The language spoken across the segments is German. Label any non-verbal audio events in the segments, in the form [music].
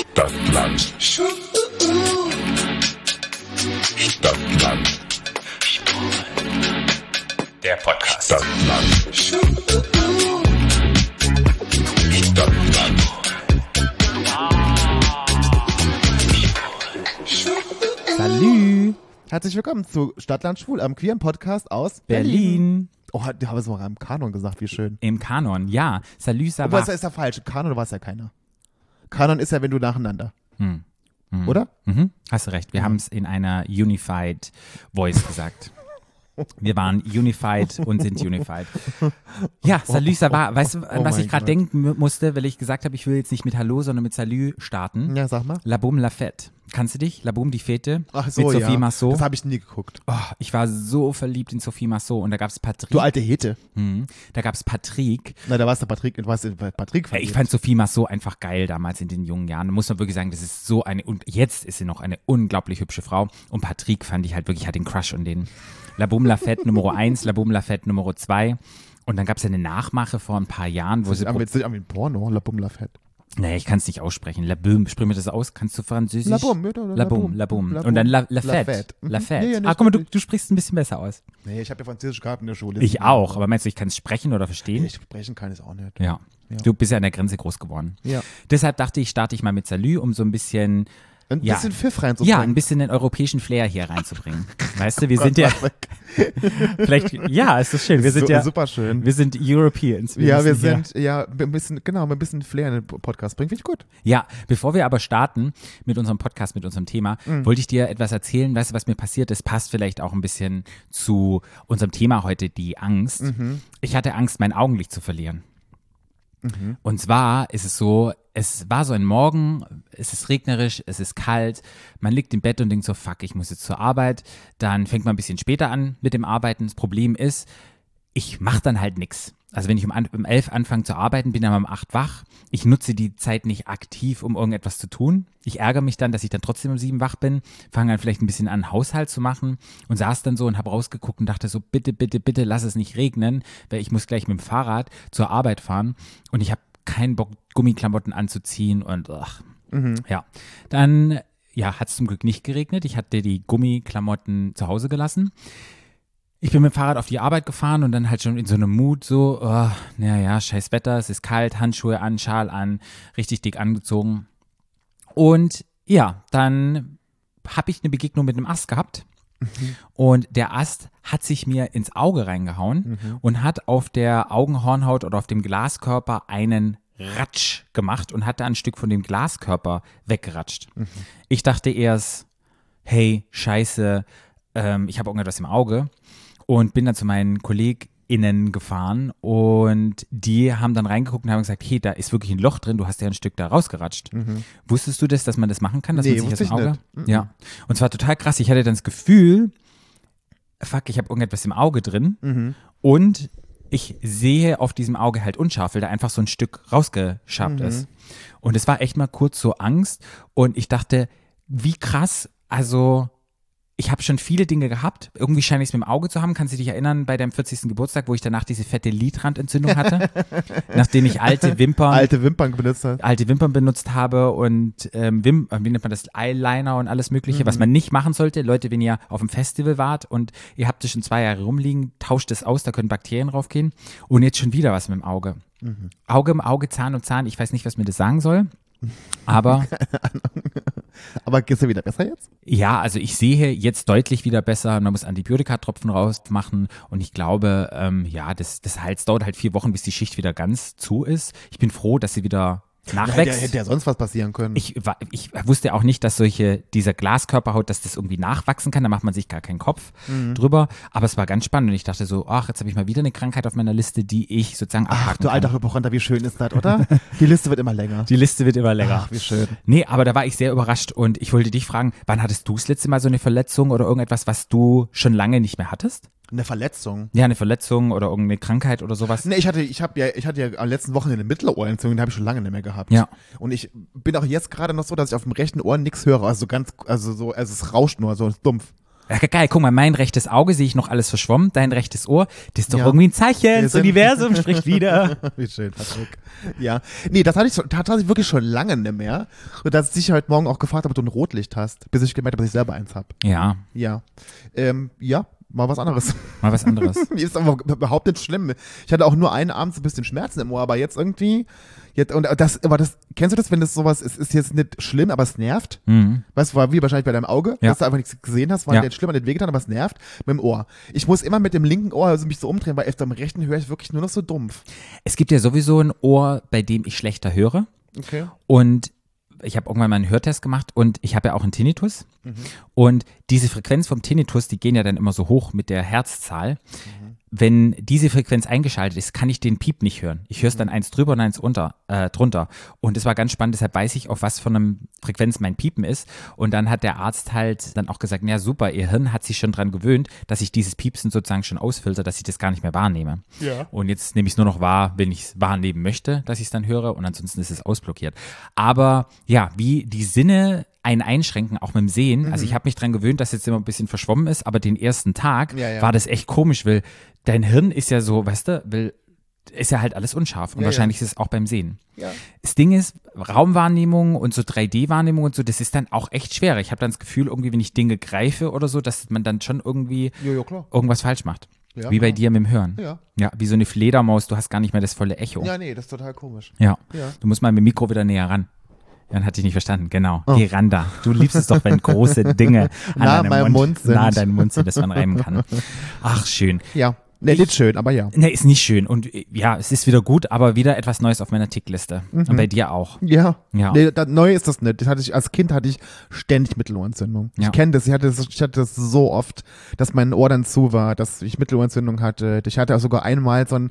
Stadtland. Stadtland. Der Podcast. Stadtland. Stadtland. Salü! Herzlich willkommen zu Stadtland Schwul, am queeren Podcast aus Berlin. Oh, die haben es mal im Kanon gesagt, wie schön. Im Kanon, ja. Salut, ça Aber va. das ist ja falsch. Kanon war es ja keiner. Kanon ist ja, wenn du nacheinander. Hm. Hm. Oder? Mhm. Hast du recht. Wir haben es in einer Unified Voice gesagt. Wir waren unified und sind unified. Ja, Salut, ça va. Weißt du, an Oh was ich gerade denken mu- musste, weil ich gesagt habe, ich will jetzt nicht mit Hallo, sondern mit Salut starten? Ja, sag mal. La Boum La Fête. Kannst du dich? La Boum die Fete? Ach so, mit Sophie ja. Massot. Das habe ich nie geguckt. Oh, ich war so verliebt in Sophie Massot und da gab es Patrick. Du alte Hete. Mhm. Da gab es Patrick. Na, da warst du Patrick, du warst in Patrick verliebt. Ich fand Sophie Massot einfach geil damals in den jungen Jahren. Da muss man wirklich sagen, das ist so eine, und jetzt ist sie noch eine unglaublich hübsche Frau. Und Patrick fand ich halt wirklich, hat den Crush und den La Boum La Fête Nummer 1, La [laughs] Boum La Fête Nummer 2. Und dann gab es ja eine Nachmache vor ein paar Jahren, wo sie. Am jetzt nicht ein Porno, La Bum La Fette. Nee, ich kann es nicht aussprechen. La Boum, sprich mir das aus. Kannst du Französisch? La Boum, ja, La Boum, La Boum. Und dann La, La Fête. Mhm. La Fête. Ja, nee, ah, guck mal, du, du sprichst ein bisschen besser aus. Nee, ich habe ja Französisch gehabt in der Schule. Ich auch. Aber meinst du, ich kann es sprechen oder verstehen? Ich sprechen kann ich auch nicht. Ja. Ja. Du bist ja an der Grenze groß geworden. Ja. Deshalb dachte ich, starte ich mal mit Salü, um so ein bisschen Ein Ja. bisschen Pfiff reinzubringen. Ja, ein bisschen den europäischen Flair hier reinzubringen. [laughs] Weißt du, wir sind ja [laughs] vielleicht, ja, ist das schön. Wir sind so, ja, super schön. wir sind Europeans. ja, wir müssen hier- sind, ja, ein bisschen, genau, ein bisschen Flair in den Podcast bringen, finde ich gut. Ja, bevor wir aber starten mit unserem Podcast, mit unserem Thema, Mhm. wollte ich dir etwas erzählen. Weißt du, was mir passiert ist? Passt vielleicht auch ein bisschen zu unserem Thema heute, die Angst. Mhm. Ich hatte Angst, mein Augenlicht zu verlieren. Und zwar ist es so, es war so ein Morgen, es ist regnerisch, es ist kalt, man liegt im Bett und denkt so, fuck, ich muss jetzt zur Arbeit. Dann fängt man ein bisschen später an mit dem Arbeiten. Das Problem ist, ich mache dann halt nix. Also wenn ich um, um elf anfange zu arbeiten, bin dann um acht wach. Ich nutze die Zeit nicht aktiv, um irgendetwas zu tun. Ich ärgere mich dann, dass ich dann trotzdem um sieben wach bin, fange dann vielleicht ein bisschen an, Haushalt zu machen und saß dann so und habe rausgeguckt und dachte so, bitte, bitte, bitte, lass es nicht regnen, weil ich muss gleich mit dem Fahrrad zur Arbeit fahren und ich habe keinen Bock, Gummiklamotten anzuziehen und ach, ja. Dann ja, hat es zum Glück nicht geregnet. Ich hatte die Gummiklamotten zu Hause gelassen. Ich bin mit dem Fahrrad auf die Arbeit gefahren und dann halt schon in so einem Mut so, oh, naja, scheiß Wetter, es ist kalt, Handschuhe an, Schal an, richtig dick angezogen. Und ja, dann habe ich eine Begegnung mit einem Ast gehabt. Und der Ast hat sich mir ins Auge reingehauen und hat auf der Augenhornhaut oder auf dem Glaskörper einen Ratsch gemacht und hat da ein Stück von dem Glaskörper weggeratscht. Ich dachte erst, hey, scheiße, ähm, ich habe irgendetwas im Auge und bin dann zu meinen KollegInnen gefahren und die haben dann reingeguckt und haben gesagt, hey, da ist wirklich ein Loch drin, du hast ja ein Stück da rausgeratscht. Wusstest du das, dass man das machen kann, dass Nee, man sich das im Auge? nicht. Mhm. Ja. Und zwar total krass, ich hatte dann das Gefühl, fuck, ich habe irgendetwas im Auge drin Mhm. und ich sehe auf diesem Auge halt unscharf, weil da einfach so ein Stück rausgeschabt Mhm. ist. Und es war echt mal kurz so Angst und ich dachte, wie krass, also ich habe schon viele Dinge gehabt. Irgendwie scheine ich es mit dem Auge zu haben. Kannst du dich erinnern bei deinem 40. Geburtstag, wo ich danach diese fette Lidrandentzündung hatte? [laughs] nachdem ich alte Wimpern Alte Wimpern benutzt hast. alte Wimpern benutzt habe und ähm, Wim äh, wie nennt man das, Eyeliner und alles mögliche, was man nicht machen sollte. Leute, wenn ihr auf dem Festival wart und ihr habt es schon zwei Jahre rumliegen, tauscht es aus, da können Bakterien draufgehen. Und jetzt schon wieder was mit dem Auge. Auge im Auge, Zahn um Zahn, ich weiß nicht, was mir das sagen soll. Aber [laughs] Aber geht's dir wieder besser jetzt? ja, also ich sehe jetzt deutlich wieder besser. Man muss Antibiotikatropfen rausmachen und ich glaube, ähm, ja, das, das es dauert halt vier Wochen, bis die Schicht wieder ganz zu ist. Ich bin froh, dass sie wieder nachwächst. hätte ja sonst was passieren können. Ich, ich wusste auch nicht, dass solche, dieser Glaskörperhaut, dass das irgendwie nachwachsen kann. Da macht man sich gar keinen Kopf Mhm. drüber. Aber es war ganz spannend und ich dachte so, ach, jetzt habe ich mal wieder eine Krankheit auf meiner Liste, die ich sozusagen Ach, abhaken du kann. alter Hypochonder, wie schön ist das, oder? Die Liste wird immer länger. Die Liste wird immer länger. Ach, wie schön. Nee, aber da war ich sehr überrascht und ich wollte dich fragen, wann hattest du das letzte Mal so eine Verletzung oder irgendetwas, was du schon lange nicht mehr hattest? Eine Verletzung. Ja, eine Verletzung oder irgendeine Krankheit oder sowas? Nee, ich hatte, ich habe ja, ich hatte ja am letzten Wochenende eine Mittelohrentzündung, die habe ich schon lange nicht mehr gehabt. Ja. Und ich bin auch jetzt gerade noch so, dass ich auf dem rechten Ohr nichts höre. Also so ganz, also so, also es rauscht nur, so dumpf. Ja, geil, guck mal, mein rechtes Auge sehe ich noch alles verschwommen, dein rechtes Ohr, das ist doch Ja. irgendwie ein Zeichen, das Universum [laughs] spricht wieder. Wie schön, Patrick. Ja. Nee, das hatte ich, schon- tatsächlich wirklich schon lange nicht mehr. Und dass ich dich heute Morgen auch gefragt habe, ob du ein Rotlicht hast, bis ich gemerkt habe, dass ich selber eins habe. Ja, Ja. Ähm, ja, mal was anderes. mal was anderes. [laughs] Mir ist aber überhaupt nicht schlimm. Ich hatte auch nur einen abends ein bisschen Schmerzen im Ohr, aber jetzt irgendwie. Jetzt, und das, aber das, kennst du das, wenn das sowas ist, ist jetzt nicht schlimm, aber es nervt? Mhm. Weißt du, war wie wahrscheinlich bei deinem Auge, Ja. dass du einfach nichts gesehen hast, war Ja. nicht schlimm, hat nicht wehgetan, aber es nervt mit dem Ohr. Ich muss immer mit dem linken Ohr also mich so umdrehen, weil auf dem rechten höre ich wirklich nur noch so dumpf. Es gibt ja sowieso ein Ohr, bei dem ich schlechter höre. Okay. Und ich habe irgendwann mal einen Hörtest gemacht und ich habe ja auch einen Tinnitus. Mhm. Und diese Frequenz vom Tinnitus, die gehen ja dann immer so hoch mit der Herzzahl. Mhm. Wenn diese Frequenz eingeschaltet ist, kann ich den Piep nicht hören. Ich höre es dann eins drüber und eins unter, äh, drunter. Und es war ganz spannend, deshalb weiß ich, auf was von einem Frequenz mein Piepen ist. Und dann hat der Arzt halt dann auch gesagt, ja super, ihr Hirn hat sich schon dran gewöhnt, dass ich dieses Piepsen sozusagen schon ausfilter, dass ich das gar nicht mehr wahrnehme. Ja. Und jetzt nehme ich es nur noch wahr, wenn ich es wahrnehmen möchte, dass ich es dann höre und ansonsten ist es ausblockiert. Aber ja, wie die Sinne einen einschränken, auch mit dem Sehen. Mhm. Also ich habe mich dran gewöhnt, dass jetzt immer ein bisschen verschwommen ist, aber den ersten Tag Ja, ja. war das echt komisch, weil dein Hirn ist ja so, weißt du, will, ist ja halt alles unscharf und Ja, ja. wahrscheinlich ist es auch beim Sehen. Ja. Das Ding ist, Raumwahrnehmung und so 3D-Wahrnehmung und so, das ist dann auch echt schwer. Ich habe dann das Gefühl, irgendwie, wenn ich Dinge greife oder so, dass man dann schon irgendwie Jo, jo, irgendwas falsch macht. Ja, wie bei dir mit dem Hören. Ja. Ja, wie so eine Fledermaus, du hast gar nicht mehr das volle Echo. Ja, nee, das ist total komisch. Ja. Ja. Du musst mal mit dem Mikro wieder näher ran. Jan hat dich nicht verstanden, genau. Oh. Geh ran da. Du liebst es doch, wenn große Dinge [laughs] an Nah deinem meinem Mund sind. nah an deinem Mund sind, dass man reimen kann. [laughs] Ach, schön. Ja. Nee, nicht schön, aber ja. Ne, ist nicht schön. Und äh, ja, es ist wieder gut, aber wieder etwas Neues auf meiner Tickliste. Und bei dir auch. Ja. Ja. Nee, das, neu ist das nicht. Das hatte ich, als Kind hatte ich ständig Mittelohrentzündung. Ja. Ich kenne das, ich hatte das, ich hatte das so oft, dass mein Ohr dann zu war, dass ich Mittelohrentzündung hatte. Ich hatte auch sogar einmal so, ein,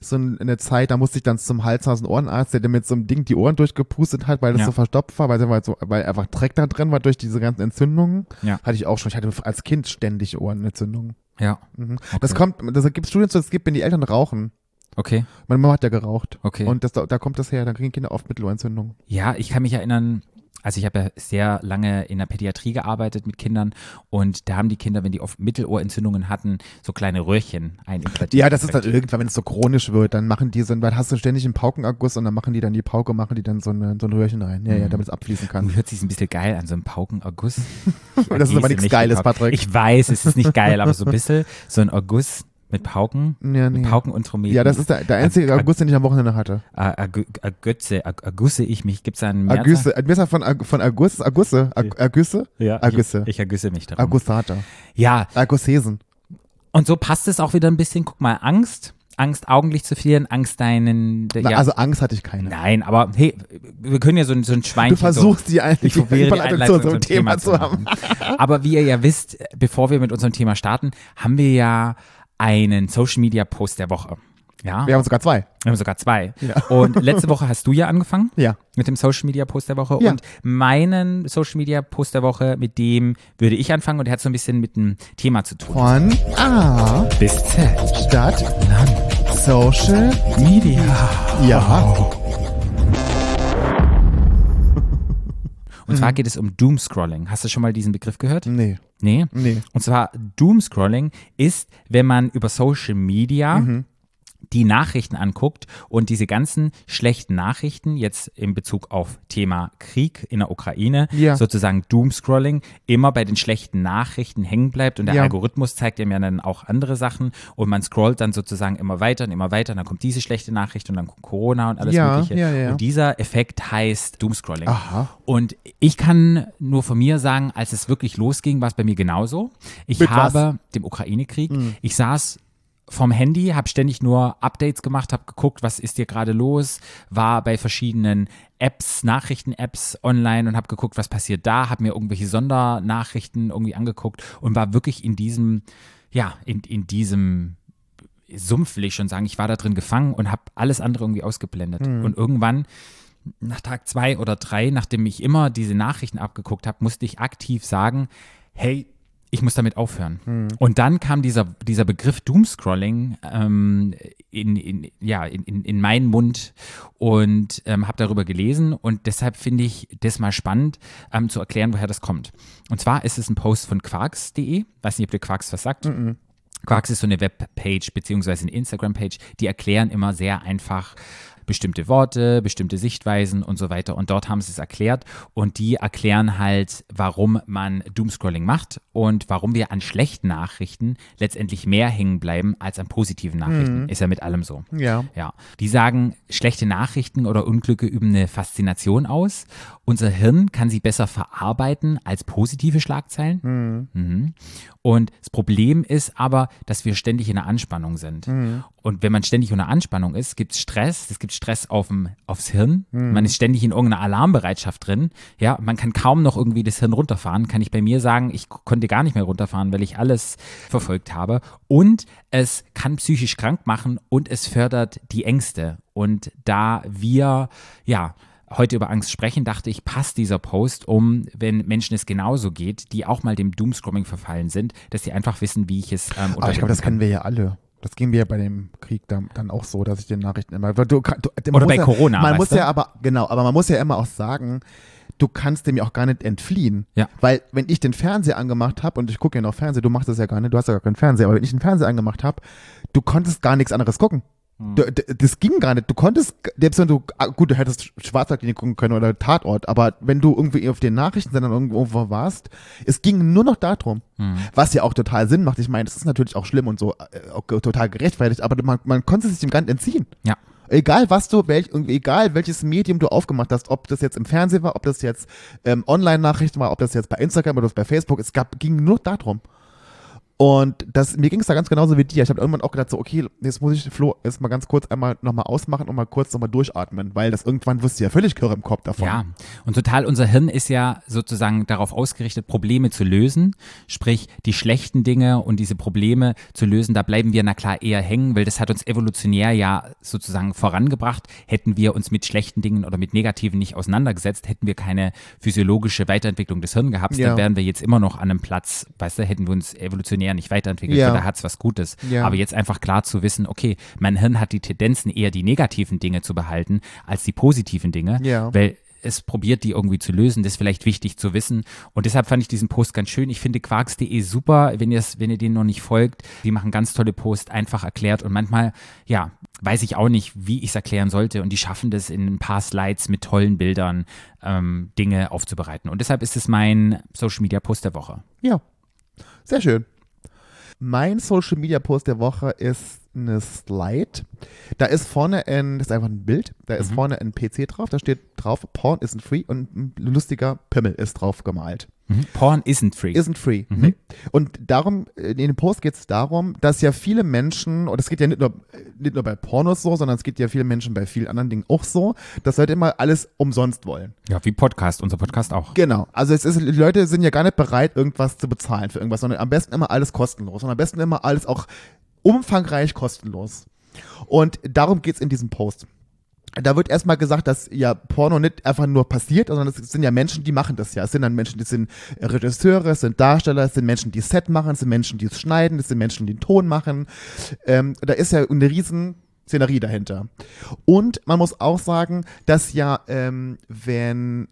so ein- eine Zeit, da musste ich dann zum Hals-Nasen-Ohrenarzt, der mit so einem Ding die Ohren durchgepustet hat, weil das Ja. so verstopft war, weil, weil, so, weil einfach Dreck da drin war durch diese ganzen Entzündungen. Ja. Hatte ich auch schon. Ich hatte als Kind ständig Ohrenentzündungen. Ja. Mhm. Das kommt, das gibt Studien zu, es gibt, wenn die Eltern rauchen. Okay. Meine Mama hat ja geraucht. Okay. Und das, da kommt das her, dann kriegen Kinder oft Mittelohrentzündung. Ja, ich kann mich erinnern, also ich habe ja sehr lange in der Pädiatrie gearbeitet mit Kindern und da haben die Kinder, wenn die oft Mittelohrentzündungen hatten, so kleine Röhrchen einimplantiert. Ja, das ist dann irgendwann, wenn es so chronisch wird, dann machen die so, weil hast du ständig einen Paukenerguss und dann machen die dann die Pauke, machen die dann so, eine, so ein Röhrchen rein. Ja, ja, damit es abfließen kann. Hört sich ein bisschen geil an, so ein Paukenerguss. [laughs] Das ist aber nichts nicht Geiles. Patrick. Ich weiß, es ist nicht geil, aber so ein bisschen so ein Erguss mit Pauken, Ja, nee. mit Pauken und Trompeten. Ja, das ist der, der einzige Ag- Aguss, den ich am Wochenende hatte. Ag- Ag- Agütze, Ag- Ergusse ich mich. Gibt es einen Mehrzahl? Agüsse, mir ist er von, Ag- von Aguss, Agusse, Ag- Agüsse, Ja, Agüsse. Ich, ich ergüsse mich darum. Agussata, Ja, Agussesen. und so passt es auch wieder ein bisschen. Guck mal, Angst. Angst, Augenlicht zu verlieren, Angst, deinen. Na, ja. Also Angst hatte ich keine. Nein, aber hey, wir können ja so, ein- so ein Schweinchen. Du versuchst die eigentlich ich die Überleitung zu einem zum Thema zu haben. machen. Aber wie ihr ja wisst, bevor wir mit unserem Thema starten, haben wir ja einen Social Media Post der Woche. Ja, Wir haben sogar zwei. wir haben sogar zwei. Ja. [laughs] Und letzte Woche hast du ja angefangen Ja. mit dem Social Media Post der Woche. Ja. Und meinen Social Media Post der Woche, mit dem würde ich anfangen und der hat so ein bisschen mit dem Thema zu tun. Von A, Bis Z. Stadt, Social, Media. ja. Und zwar geht es um Doomscrolling. Hast du schon mal diesen Begriff gehört? Nee, Nee? nee. Und zwar Doomscrolling ist, wenn man über Social Media Mhm. Die Nachrichten anguckt und diese ganzen schlechten Nachrichten jetzt in Bezug auf Thema Krieg in der Ukraine, Ja. sozusagen Doomscrolling, immer bei den schlechten Nachrichten hängen bleibt und der Ja. Algorithmus zeigt ihm ja dann auch andere Sachen und man scrollt dann sozusagen immer weiter und immer weiter und dann kommt diese schlechte Nachricht und dann kommt Corona und alles Ja, mögliche. Und dieser Effekt heißt Doomscrolling. Aha. Und ich kann nur von mir sagen, als es wirklich losging, war es bei mir genauso. Ich Mit was? habe dem Ukraine-Krieg, ich saß vom Handy, habe ständig nur Updates gemacht, habe geguckt, was ist hier gerade los, war bei verschiedenen Apps, Nachrichten-Apps online und habe geguckt, was passiert da, habe mir irgendwelche Sondernachrichten irgendwie angeguckt und war wirklich in diesem, ja, in, in diesem Sumpf, will ich schon sagen. Ich war da drin gefangen und habe alles andere irgendwie ausgeblendet. Und irgendwann nach Tag zwei oder drei, nachdem ich immer diese Nachrichten abgeguckt habe, musste ich aktiv sagen, hey, ich muss damit aufhören. Und dann kam dieser, dieser Begriff Doomscrolling ähm, in, in, ja, in, in, in meinen Mund und ähm, habe darüber gelesen und deshalb finde ich das mal spannend ähm, zu erklären, woher das kommt. Und zwar ist es ein Post von quarks.de, weiß nicht, ob der Quarks was sagt. Quarks ist so eine Webpage beziehungsweise eine Instagram-Page, die erklären immer sehr einfach bestimmte Worte, bestimmte Sichtweisen und so weiter. Und dort haben sie es erklärt und die erklären halt, warum man Doomscrolling macht und warum wir an schlechten Nachrichten letztendlich mehr hängen bleiben als an positiven Nachrichten. Ist ja mit allem so. Ja. Ja. Die sagen, schlechte Nachrichten oder Unglücke üben eine Faszination aus. Unser Hirn kann sie besser verarbeiten als positive Schlagzeilen. Mhm. Und das Problem ist aber, dass wir ständig in einer Anspannung sind. Und wenn man ständig in einer Anspannung ist, gibt es Stress, es gibt Stress aufm, aufs Hirn. Man ist ständig in irgendeiner Alarmbereitschaft drin. Ja, man kann kaum noch irgendwie das Hirn runterfahren. Kann ich bei mir sagen, ich konnte gar nicht mehr runterfahren, weil ich alles verfolgt habe. Und es kann psychisch krank machen und es fördert die Ängste. Und da wir, ja, heute über Angst sprechen, dachte ich, passt dieser Post, um, wenn Menschen es genauso geht, die auch mal dem Doomscrolling verfallen sind, dass sie einfach wissen, wie ich es ähm, Aber ich glaube, das kann. kennen wir ja alle. Das ging mir ja bei dem Krieg dann, dann auch so, dass ich den Nachrichten immer. Du, du, Oder bei ja, Corona, Man muss du? ja aber, genau, aber man muss ja immer auch sagen, du kannst dem ja auch gar nicht entfliehen. Ja. Weil, wenn ich den Fernseher angemacht habe, und ich gucke ja noch Fernseher, du machst das ja gar nicht, du hast ja gar keinen Fernseher, aber wenn ich den Fernseher angemacht habe, du konntest gar nichts anderes gucken. Hm. Das ging gar nicht. Du konntest, selbst wenn du, ah, gut, du hättest Schwarzwaldlinie gucken können oder Tatort, aber wenn du irgendwie auf den Nachrichtensendern irgendwo warst, es ging nur noch darum. Hm. Was ja auch total Sinn macht. Ich meine, das ist natürlich auch schlimm und so äh, total gerechtfertigt, aber man, man konnte sich dem gar nicht entziehen. Ja. Egal was du, welch, egal welches Medium du aufgemacht hast, ob das jetzt im Fernsehen war, ob das jetzt ähm, Online-Nachrichten war, ob das jetzt bei Instagram oder bei Facebook, es gab, ging nur darum. Und das, mir ging es da ganz genauso wie dir. Ich habe irgendwann auch gedacht, so, okay, jetzt muss ich Flo jetzt mal ganz kurz einmal nochmal ausmachen und mal kurz nochmal durchatmen, weil das irgendwann wirst du ja völlig kirre im Kopf davon. Ja, und total unser Hirn ist ja sozusagen darauf ausgerichtet, Probleme zu lösen, sprich die schlechten Dinge und diese Probleme zu lösen, da bleiben wir na klar eher hängen, weil das hat uns evolutionär ja sozusagen vorangebracht. Hätten wir uns mit schlechten Dingen oder mit negativen nicht auseinandergesetzt, hätten wir keine physiologische Weiterentwicklung des Hirns gehabt, Ja. dann wären wir jetzt immer noch an einem Platz, weißt du, hätten wir uns evolutionär nicht weiterentwickelt, Ja. weil da hat's was Gutes. Ja. Aber jetzt einfach klar zu wissen, okay, mein Hirn hat die Tendenzen eher die negativen Dinge zu behalten als die positiven Dinge, Ja. weil es probiert, die irgendwie zu lösen. Das ist vielleicht wichtig zu wissen. Und deshalb fand ich diesen Post ganz schön. Ich finde quarks.de super, wenn ihr, wenn ihr denen noch nicht folgt. Die machen ganz tolle Posts, einfach erklärt. Und manchmal, ja, weiß ich auch nicht, wie ich es erklären sollte. Und die schaffen das in ein paar Slides mit tollen Bildern, ähm, Dinge aufzubereiten. Und deshalb ist es mein Social Media Post der Woche. Ja, sehr schön. Mein Social Media Post der Woche ist eine Slide. Da ist vorne ein, das ist einfach ein Bild, da ist vorne ein PC drauf, da steht drauf, Porn isn't free und ein lustiger Pimmel ist drauf gemalt. Mhm. Porn isn't free. Isn't free. Nee. Und darum, in dem Post geht es darum, dass ja viele Menschen, und es geht ja nicht nur, nicht nur bei Pornos so, sondern es geht ja vielen Menschen bei vielen anderen Dingen auch so, dass Leute immer alles umsonst wollen. ja, wie Podcast, unser Podcast auch. Genau. Also es ist, die Leute sind ja gar nicht bereit, irgendwas zu bezahlen für irgendwas, sondern am besten immer alles kostenlos und am besten immer alles auch umfangreich kostenlos. Und darum geht's in diesem Post. Da wird erstmal gesagt, dass ja Porno nicht einfach nur passiert, sondern es sind ja Menschen, die machen das ja. Es sind dann Menschen, die sind Regisseure, es sind Darsteller, es sind Menschen, die Set machen, es sind Menschen, die es schneiden, es sind Menschen, die den Ton machen. Ähm, da ist ja eine riesen Szenerie dahinter. Und man muss auch sagen, dass ja, ähm, wenn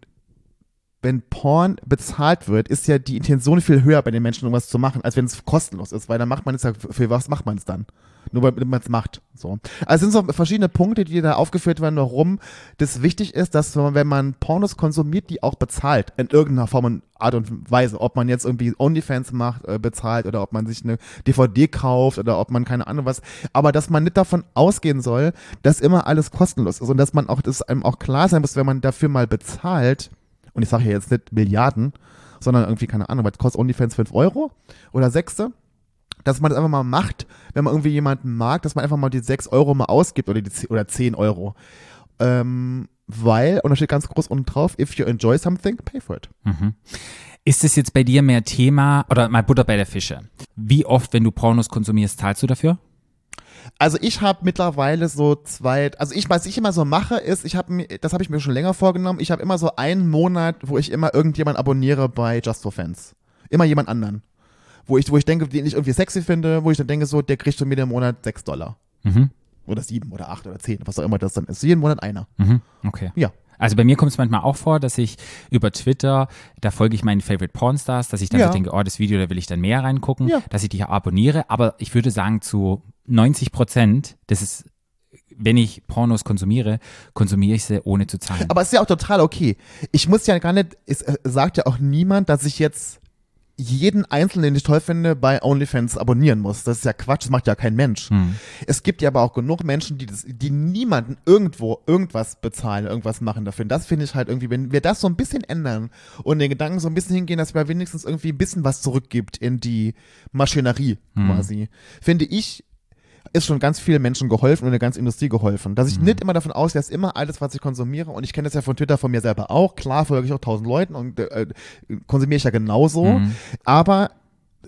wenn Porn bezahlt wird, ist ja die Intention viel höher bei den Menschen, irgendwas zu machen, als wenn es kostenlos ist, weil dann macht man es ja, für was macht man es dann? Nur weil man es macht. So. Also es sind so verschiedene Punkte, die da aufgeführt werden, warum das wichtig ist, dass man, wenn man Pornos konsumiert, die auch bezahlt, in irgendeiner Form und Art und Weise. Ob man jetzt irgendwie OnlyFans macht, äh, bezahlt oder ob man sich eine DVD kauft oder ob man keine Ahnung was. Aber dass man nicht davon ausgehen soll, dass immer alles kostenlos ist und dass man auch, dass einem auch klar sein muss, wenn man dafür mal bezahlt, und ich sage ja jetzt nicht Milliarden, sondern irgendwie, keine Ahnung, was kostet OnlyFans 5 Euro oder 6? Dass man das einfach mal macht, wenn man irgendwie jemanden mag, dass man einfach mal die 6 Euro mal ausgibt oder, die, 10 oder 10 Euro. Ähm, weil, und da steht ganz groß unten drauf, if you enjoy something, pay for it. Ist es jetzt bei dir mehr Thema oder mal Butter bei der Fische? Wie oft, wenn du Pornos konsumierst, zahlst du dafür? Also ich habe mittlerweile so zwei, also ich, was ich immer so mache, ist, ich habe mir, das habe ich mir schon länger vorgenommen, ich habe immer so einen Monat, wo ich immer irgendjemand abonniere bei Just for Fans. Immer jemand anderen. wo ich, wo ich denke, den ich irgendwie sexy finde, wo ich dann denke, so, der kriegt von mir im Monat 6 Dollar. Mhm. Oder 7 oder 8 oder 10, was auch immer das dann ist. Jeden Monat einer. Mhm. Okay. Ja. Also bei mir kommt es manchmal auch vor, dass ich über Twitter, da folge ich meinen Favorite Pornstars, dass ich dann Ja. so denke, oh, das Video, da will ich dann mehr reingucken, Ja. dass ich die abonniere. Aber ich würde sagen, zu 90 Prozent, das ist, wenn ich Pornos konsumiere, konsumiere ich sie ohne zu zahlen. Aber es ist ja auch total okay. Ich muss ja gar nicht, es äh, sagt ja auch niemand, dass ich jetzt jeden Einzelnen, den ich toll finde, bei OnlyFans abonnieren muss. Das ist ja Quatsch, das macht ja kein Mensch. Hm. Es gibt ja aber auch genug Menschen, die, das, die niemanden irgendwo irgendwas bezahlen, irgendwas machen dafür. Und das finde ich halt irgendwie, wenn wir das so ein bisschen ändern und den Gedanken so ein bisschen hingehen, dass wir wenigstens irgendwie ein bisschen was zurückgibt in die Maschinerie quasi, finde ich, ist schon ganz vielen Menschen geholfen und der ganzen Industrie geholfen. Dass ich nicht immer davon ausgehe, dass immer alles, was ich konsumiere, und ich kenne das ja von Twitter von mir selber auch, klar folge ich auch tausend Leuten und äh, konsumiere ich ja genauso, aber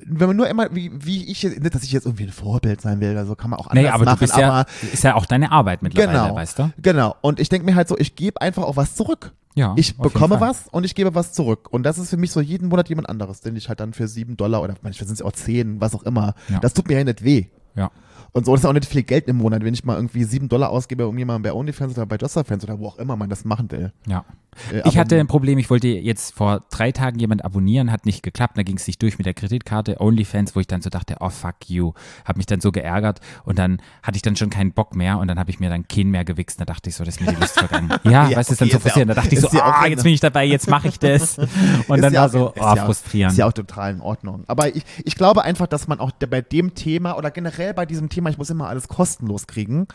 wenn man nur immer, wie, wie ich, jetzt- nicht, dass ich jetzt irgendwie ein Vorbild sein will, also kann man auch anders Nee, aber machen, du bist aber ja, ist ja auch deine Arbeit mittlerweile, genau, weißt du? genau. Und ich denke mir halt so, ich gebe einfach auch was zurück. Ja, Ich bekomme was und ich gebe was zurück. Und das ist für mich so jeden Monat jemand anderes, den ich halt dann für sieben Dollar oder manchmal sind es auch zehn, was auch immer. Ja. Das tut mir ja nicht weh. Ja. Und so ist auch nicht viel Geld im Monat, wenn ich mal irgendwie sieben Dollar ausgebe, um jemanden bei OnlyFans oder bei JustFans oder wo auch immer man das machen will. Ja. Äh, Ich hatte ein Problem, ich wollte jetzt vor drei Tagen jemand abonnieren, hat nicht geklappt, da ging es nicht durch mit der Kreditkarte OnlyFans, wo ich dann so dachte, oh fuck you, habe mich dann so geärgert und dann hatte ich dann schon keinen Bock mehr und dann habe ich mir dann keinen mehr gewichst, da dachte ich so, das ist mir die Lust vergangen. [laughs] Ja, Ja, weißt du, ist dann okay, so frustrierend, da dachte ich so, ah, jetzt bin ich dabei, jetzt mache ich das [laughs] und dann ja war so, oh, frustrierend. Ist ja auch total in Ordnung. Aber ich, ich glaube einfach, dass man auch bei dem Thema oder generell bei diesem Thema, ich muss immer alles kostenlos kriegen,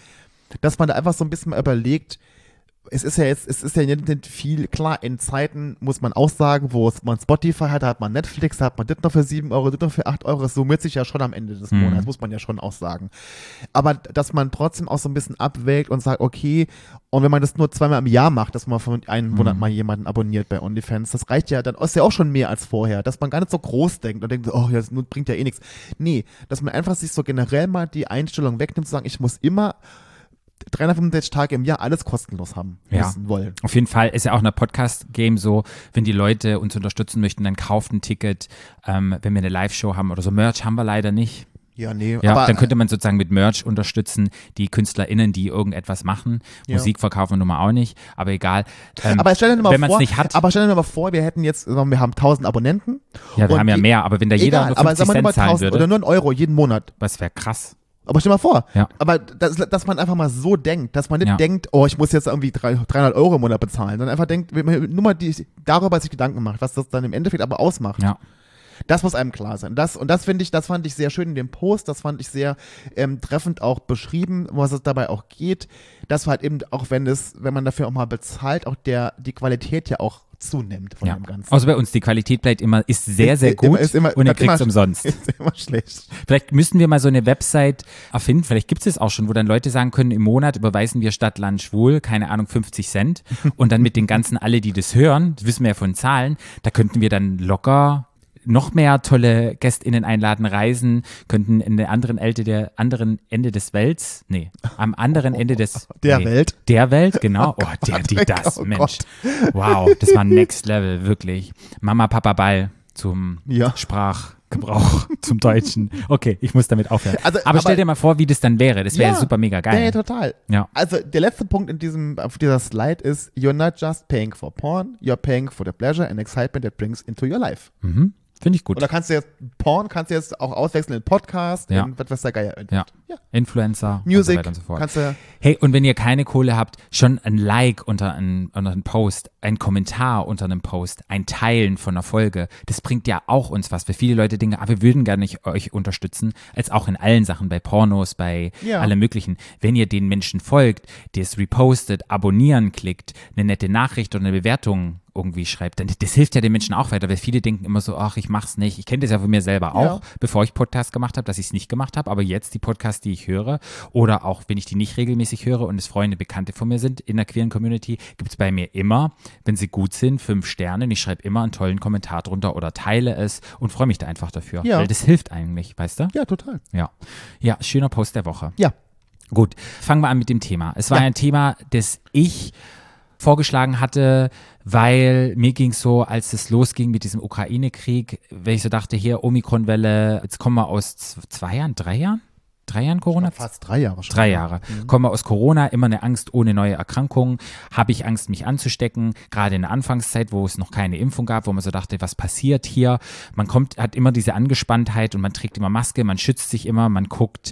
dass man da einfach so ein bisschen überlegt, es ist ja jetzt, es ist ja nicht viel, klar, in Zeiten muss man auch sagen, wo es, man Spotify hat, da hat man Netflix, da hat man das noch für 7 Euro, das noch für 8 Euro, das summiert sich ja schon am Ende des Mhm. Monats, muss man ja schon auch sagen. Aber dass man trotzdem auch so ein bisschen abwägt und sagt, okay, und wenn man das nur zweimal im Jahr macht, dass man von einem Mhm. Monat mal jemanden abonniert bei OnlyFans, das reicht ja, dann ist ja auch schon mehr als vorher, dass man gar nicht so groß denkt und denkt, oh, ja, das bringt ja eh nichts. Nee, dass man einfach sich so generell mal die Einstellung wegnimmt, zu sagen, ich muss immer 365 Tage im Jahr alles kostenlos haben Ja. müssen wollen. Auf jeden Fall ist ja auch in der Podcast-Game so, wenn die Leute uns unterstützen möchten, dann kauft ein Ticket, ähm, wenn wir eine Live-Show haben oder so. Merch haben wir leider nicht. Ja, nee, Ja, aber dann könnte man sozusagen mit Merch unterstützen, die KünstlerInnen, die irgendetwas machen. Ja. Musik verkaufen wir nun mal auch nicht, aber egal. Ähm, aber stell dir mal wenn man es vor, nicht hat, aber stell dir mal vor, wir hätten jetzt, wir, haben 1000 Abonnenten. ja, wir haben ja mehr, aber wenn da jeder Egal, nur aber 50 sagen wir Cent mal zahlen 1000 oder würde, nur einen Euro jeden Monat. was wäre krass. Aber stell mal vor, Ja. aber das, dass man einfach mal so denkt, dass man nicht Ja. denkt, oh, ich muss jetzt irgendwie drei- 300 Euro im Monat bezahlen, sondern einfach denkt, wenn man nur mal die, darüber sich Gedanken macht, was das dann im Endeffekt aber ausmacht. Ja. Das muss einem klar sein. Das, und das finde ich, das fand ich sehr schön in dem Post, das fand ich sehr ähm, treffend auch beschrieben, was es dabei auch geht. Dass halt eben, auch wenn es, wenn man dafür auch mal bezahlt, auch der, die Qualität ja auch zunimmt von ja. dem Ganzen. Außer bei uns, die Qualität bleibt immer, ist sehr, sehr gut immer- ist immer- und ihr kriegt es [laughs] umsonst. Ist immer schlecht. Vielleicht müssten wir mal so eine Website erfinden, vielleicht gibt es es auch schon, wo dann Leute sagen können, im Monat überweisen wir Stadt, Land, Schwul, keine Ahnung, 50 Cent. Und dann mit den ganzen, alle, die das hören, das wissen wir ja von Zahlen, da könnten wir dann locker noch mehr tolle GästInnen einladen, reisen, könnten in der anderen Ende der anderen Ende des Welts, nee, am anderen Ende des [laughs] Der nee, Welt. Der Welt, genau. [laughs] Oh, der, die, das, Oh Mensch. Gott. Wow, das war Next Level, wirklich. Mama, Papa, Ball zum Ja. Sprachgebrauch [laughs] zum Deutschen. Okay, ich muss damit aufhören. Also, aber, stell aber- dir mal vor, wie das dann wäre. Das wäre Ja. super mega geil. ja, total. Ja. Also der letzte Punkt in diesem, auf dieser Slide ist, you're not just paying for porn, you're paying for the pleasure and excitement that brings into your life. Mhm. Finde ich gut. Oder kannst du jetzt, Porn kannst du jetzt auch auswechseln in Podcast, Ja. in was, der Geier ja. ja. Influencer und so Music, weiter und so fort. kannst du, Hey, und wenn ihr keine Kohle habt, schon ein Like unter einem, unter einem Post, ein Kommentar unter einem Post, ein Teilen von einer Folge, das bringt ja auch uns was. Weil viele Leute denken, ah, wir würden gar nicht euch unterstützen, als auch in allen Sachen, bei Pornos, bei Ja. allem möglichen. Wenn ihr den Menschen folgt, der es repostet, abonnieren klickt, eine nette Nachricht oder eine Bewertung irgendwie schreibt, dann das hilft ja den Menschen auch weiter, weil viele denken immer so, ach, ich mach's nicht. Ich kenne das ja von mir selber auch, Ja. bevor ich Podcast gemacht habe, dass ich es nicht gemacht habe, aber jetzt die Podcasts, die ich höre oder auch wenn ich die nicht regelmäßig höre und es Freunde, Bekannte von mir sind in der queeren Community, gibt es bei mir immer, wenn sie gut sind, fünf Sterne und ich schreibe immer einen tollen Kommentar drunter oder teile es und freue mich da einfach dafür, Ja. weil das hilft eigentlich, weißt du? ja, total. Ja. Ja, schöner Post der Woche. Ja. Gut, fangen wir an mit dem Thema. Es war Ja. ein Thema, das ich vorgeschlagen hatte, weil mir ging so, als es losging mit diesem Ukraine-Krieg, wenn ich so dachte, hier Omikron-Welle, jetzt kommen wir aus zwei Jahren, drei Jahren? Drei Jahren Corona? Fast drei Jahre schon. Drei Jahre. Komme aus Corona, immer eine Angst ohne neue Erkrankungen. Habe ich Angst, mich anzustecken? Gerade in der Anfangszeit, wo es noch keine Impfung gab, wo man so dachte, was passiert hier? Man kommt, hat immer diese Angespanntheit und man trägt immer Maske, man schützt sich immer, man guckt,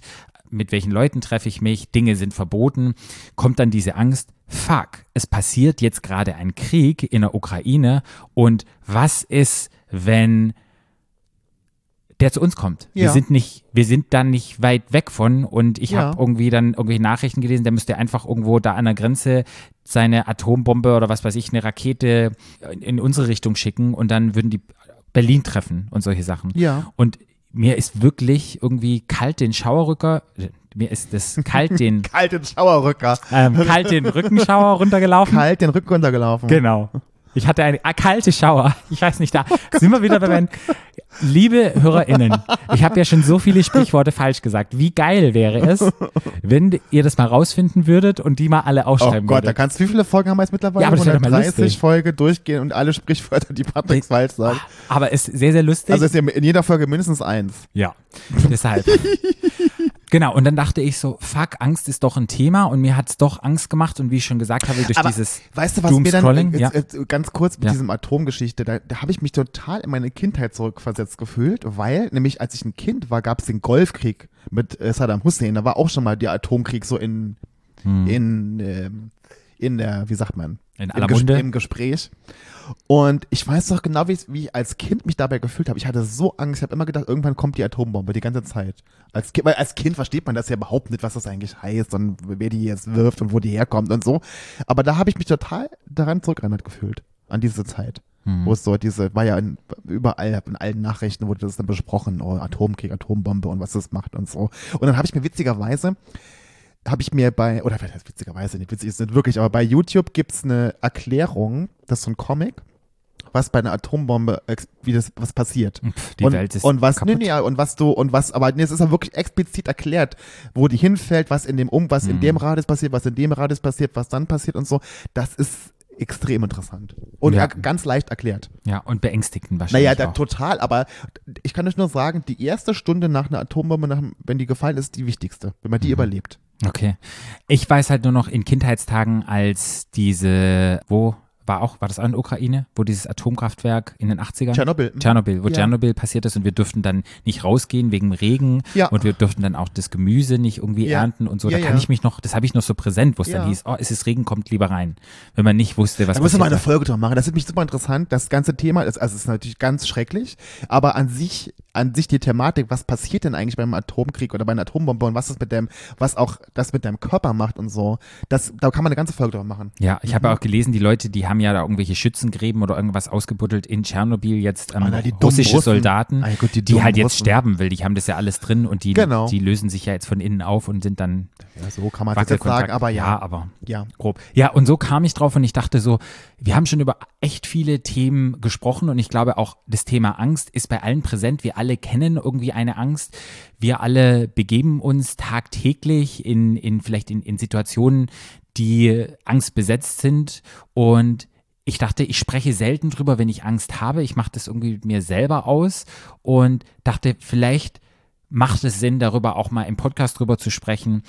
mit welchen Leuten treffe ich mich, Dinge sind verboten. Kommt dann diese Angst, fuck, es passiert jetzt gerade ein Krieg in der Ukraine und was ist, wenn der zu uns kommt. Wir Ja. sind nicht, wir sind dann nicht weit weg von und ich Ja. habe irgendwie dann irgendwelche Nachrichten gelesen, der müsste einfach irgendwo da an der Grenze seine Atombombe oder was weiß ich, eine Rakete in, in unsere Richtung schicken und dann würden die Berlin treffen und solche Sachen. Ja. Und mir ist wirklich irgendwie kalt den Schauerrücker, mir ist das [laughs] kalt den, Kalt den Schauerrücker. ähm, kalt den Rückenschauer runtergelaufen. Kalt den Rücken runtergelaufen. Genau. Ich hatte eine ah, kalte Schauer. Ich weiß nicht, da sind wir wieder bei meinen. Liebe HörerInnen, ich habe ja schon so viele Sprichworte falsch gesagt. Wie geil wäre es, wenn ihr das mal rausfinden würdet und die mal alle Oh aufschreiben Gott, da würdet. kannst du, wie viele Folgen haben wir jetzt mittlerweile? Ja, aber das wäre doch mal 130 lustig. Folge durchgehen und alle Sprichwörter, die Patrick falsch sagt. Aber es ist sehr, sehr lustig. Also ist ja in jeder Folge mindestens eins. Ja, deshalb. [laughs] genau, und dann dachte ich so, fuck, Angst ist doch ein Thema und mir hat es doch Angst gemacht und wie ich schon gesagt habe, durch Aber dieses weißt du, was mir dann ja. jetzt, äh, ganz kurz mit Ja. diesem Atomgeschichte, da, da habe ich mich total in meine Kindheit zurückversetzt gefühlt, weil nämlich als ich ein Kind war, gab es den Golfkrieg mit äh, Saddam Hussein. Da war auch schon mal der Atomkrieg so in Hm. in ähm, in der, wie sagt man, In Im aller Ges- Munde. im Gespräch. Und ich weiß doch genau, wie, ich- wie ich als Kind mich dabei gefühlt habe. Ich hatte so Angst. Ich habe immer gedacht, irgendwann kommt die Atombombe die ganze Zeit. Als kind, weil als Kind versteht man das ja überhaupt nicht, was das eigentlich heißt und wer die jetzt wirft und wo die herkommt und so. Aber da habe ich mich total daran zurückerinnert gefühlt. An diese Zeit. Hm. Wo es so diese, war ja in, überall, in allen Nachrichten wurde das dann besprochen, oh, Atomkrieg, Atombombe und was das macht und so. Und dann habe ich mir witzigerweise, habe ich mir bei, oder witzigerweise, nicht witzig ist nicht wirklich, aber bei YouTube gibt's eine Erklärung, das ist so ein Comic, was bei einer Atombombe, wie das, was passiert. Die und, Welt ist und was, nee, kaputt. nee, und was du, und was, aber nee, es ist ja wirklich explizit erklärt, wo die hinfällt, was in dem um, was in Mhm. dem Radius passiert, was in dem Radius passiert, was dann passiert und so. Das ist extrem interessant. Und Ja. ganz leicht erklärt. Ja, und beängstigend wahrscheinlich. Naja, da, total, aber ich kann euch nur sagen, die erste Stunde nach einer Atombombe, nach, wenn die gefallen ist, die wichtigste, wenn man die Mhm. überlebt. Okay. Ich weiß halt nur noch in Kindheitstagen, als diese, wo war auch, war das auch in der Ukraine, wo dieses Atomkraftwerk in den 80ern? Tschernobyl. Tschernobyl, wo Ja. Tschernobyl passiert ist und wir durften dann nicht rausgehen wegen Regen Ja. und wir durften dann auch das Gemüse nicht irgendwie Ja. ernten und so. Da kann ich mich noch, das habe ich noch so präsent, wo es dann hieß, oh, es ist Regen, kommt lieber rein. Wenn man nicht wusste, was Da müssen wir mal eine passiert. Folge drüber machen. Das ist mich super interessant. Das ganze Thema ist, also es ist natürlich ganz schrecklich, aber an sich, an sich die Thematik, was passiert denn eigentlich beim Atomkrieg oder bei einer Atombombe und was das mit dem, was auch das mit deinem Körper macht und so, das, da kann man eine ganze Folge drüber machen. Ja, ich Mhm. habe auch gelesen, die Leute, die haben ja da irgendwelche Schützengräben oder irgendwas ausgebuttelt in Tschernobyl jetzt ähm, Ah, na, die dummen russische Russen. Soldaten, Ah, ja, gut, die die halt jetzt Russen. sterben will. Die haben das ja alles drin und die, Genau. die lösen sich ja jetzt von innen auf und sind dann Ja, so kann man das jetzt sagen, aber ja. aber Ja. grob. Ja, und so kam ich drauf und ich dachte so, wir haben schon über echt viele Themen gesprochen und ich glaube auch das Thema Angst ist bei allen präsent. Wir alle kennen irgendwie eine Angst. Wir alle begeben uns tagtäglich in, in vielleicht in, in Situationen, die angstbesetzt sind und ich dachte, ich spreche selten drüber, wenn ich Angst habe. Ich mache das irgendwie mit mir selber aus und dachte, vielleicht macht es Sinn, darüber auch mal im Podcast drüber zu sprechen,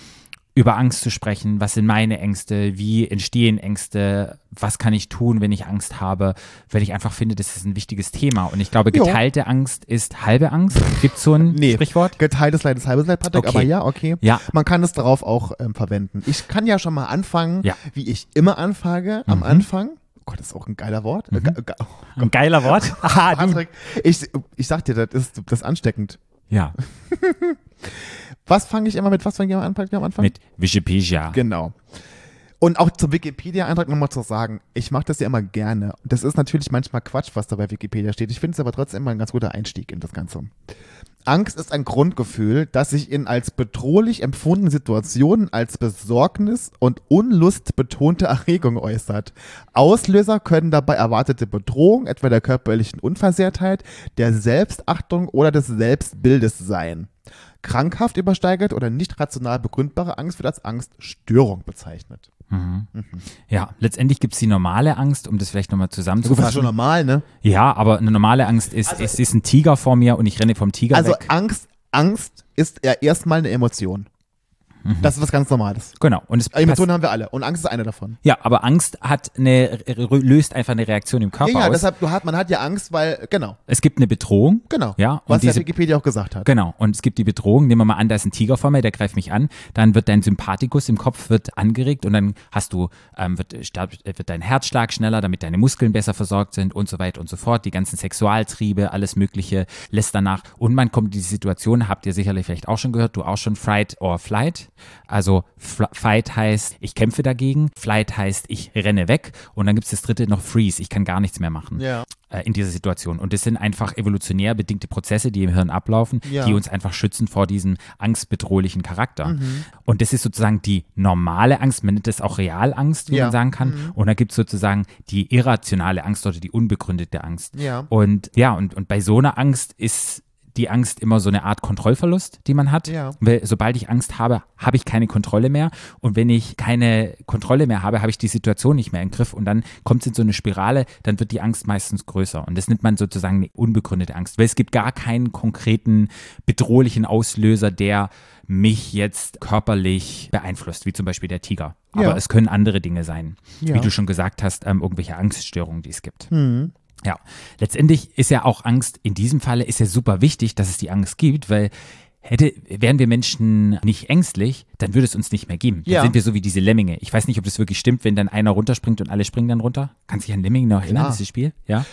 über Angst zu sprechen. Was sind meine Ängste? Wie entstehen Ängste? Was kann ich tun, wenn ich Angst habe? Weil ich einfach finde, das ist ein wichtiges Thema. Und ich glaube, Jo. geteilte Angst ist halbe Angst. Gibt so ein [laughs] Nee, Sprichwort? Geteiltes Leid ist halbes Leid, Patrick, Okay. aber ja, okay. Ja. Man kann es darauf auch ähm, verwenden. Ich kann ja schon mal anfangen, Ja. wie ich immer anfange, am Mhm. Anfang. Oh Gott, das ist auch ein geiler Wort. Äh, ga- ga- oh Ein geiler [laughs] Wort. Aha. Patrick, ich, ich sag dir, das ist, das ist ansteckend. Ja, [laughs] Was fange ich immer mit, was fange ich immer an, am Anfang? mit Wikipedia. Genau. Und auch zum Wikipedia-Eintrag nochmal zu sagen, ich mache das ja immer gerne. Das ist natürlich manchmal Quatsch, was da bei Wikipedia steht. Ich finde es aber trotzdem immer ein ganz guter Einstieg in das Ganze. Angst ist ein Grundgefühl, das sich in als bedrohlich empfundenen Situationen als Besorgnis und Unlust betonte Erregung äußert. Auslöser können dabei erwartete Bedrohung, etwa der körperlichen Unversehrtheit, der Selbstachtung oder des Selbstbildes sein. Krankhaft übersteigert oder nicht rational begründbare Angst wird als Angststörung bezeichnet. Ja, letztendlich gibt es die normale Angst, um das vielleicht nochmal Das ist schon zusammenzufassen. normal, ne? Ja, aber eine normale Angst ist, es ist ein Tiger vor mir und ich renne vom Tiger Also weg. Angst, Angst ist ja erstmal eine Emotion. Das ist was ganz Normales. Genau. Und es Emotionen haben wir alle und Angst ist eine davon. Ja, aber Angst hat eine, löst einfach eine Reaktion im Körper Ja, ja, aus. deshalb, du hat, man hat ja Angst, weil, genau, es gibt eine Bedrohung. genau. Ja, was diese, Wikipedia auch gesagt hat. genau. Und es gibt die Bedrohung. Nehmen wir mal an, da ist ein Tiger vor mir, der greift mich an. Dann wird dein Sympathikus im Kopf wird angeregt und dann hast du, ähm, wird, starb- wird dein Herzschlag schneller, damit deine Muskeln besser versorgt sind und so weiter und so fort. Die ganzen Sexualtriebe, alles Mögliche lässt danach. Und man kommt in die Situation, habt ihr sicherlich vielleicht auch schon gehört, du auch schon, Fright or Flight. Also Fight heißt, ich kämpfe dagegen. Flight heißt, ich renne weg. Und dann gibt es das dritte noch Freeze, ich kann gar nichts mehr machen Ja. äh, in dieser Situation. Und das sind einfach evolutionär bedingte Prozesse, die im Hirn ablaufen, Ja. die uns einfach schützen vor diesem angstbedrohlichen Charakter. Mhm. Und das ist sozusagen die normale Angst, man nennt das auch Realangst, wie Ja. man sagen kann. Mhm. Und da gibt es sozusagen die irrationale Angst oder die unbegründete Angst. Ja. Und ja, und, und bei so einer Angst ist die Angst immer so eine Art Kontrollverlust, die man hat. Ja. Weil sobald ich Angst habe, habe ich keine Kontrolle mehr. Und wenn ich keine Kontrolle mehr habe, habe ich die Situation nicht mehr im Griff. Und dann kommt es in so eine Spirale, dann wird die Angst meistens größer. Und das nennt man sozusagen eine unbegründete Angst. Weil es gibt gar keinen konkreten bedrohlichen Auslöser, der mich jetzt körperlich beeinflusst, wie zum Beispiel der Tiger. Aber Ja. es können andere Dinge sein. Ja. Wie du schon gesagt hast, ähm, irgendwelche Angststörungen, die es gibt. Mhm. Ja, letztendlich ist ja auch Angst, in diesem Falle ist ja super wichtig, dass es die Angst gibt, weil hätte, wären wir Menschen nicht ängstlich, dann würde es uns nicht mehr geben. Dann Ja. sind wir so wie diese Lemminge. Ich weiß nicht, ob das wirklich stimmt, wenn dann einer runterspringt und alle springen dann runter. Kannst dich an Lemminge noch erinnern, dieses Spiel? Ja.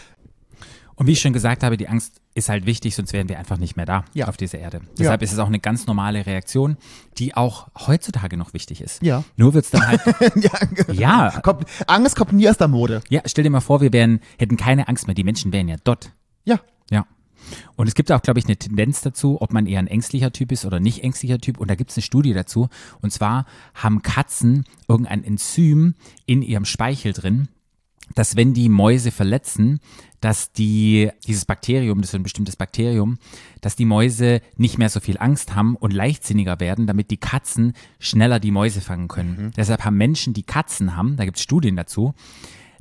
Und wie ich schon gesagt habe, die Angst ist halt wichtig, sonst wären wir einfach nicht mehr da Ja. auf dieser Erde. Deshalb ist es auch eine ganz normale Reaktion, die auch heutzutage noch wichtig ist. Ja. Nur wird es dann halt, [laughs] ja. ja, Kommt, Angst kommt nie aus der Mode. ja, stell dir mal vor, wir wären, hätten keine Angst mehr. Die Menschen wären ja dort. Ja. Ja. Und es gibt auch, glaube ich, eine Tendenz dazu, ob man eher ein ängstlicher Typ ist oder nicht ängstlicher Typ. Und da gibt es eine Studie dazu. Und zwar haben Katzen irgendein Enzym in ihrem Speichel drin, dass wenn die Mäuse verletzen, dass die, dieses Bakterium, das ist ein bestimmtes Bakterium, dass die Mäuse nicht mehr so viel Angst haben und leichtsinniger werden, damit die Katzen schneller die Mäuse fangen können. Deshalb haben Menschen, die Katzen haben, da gibt es Studien dazu,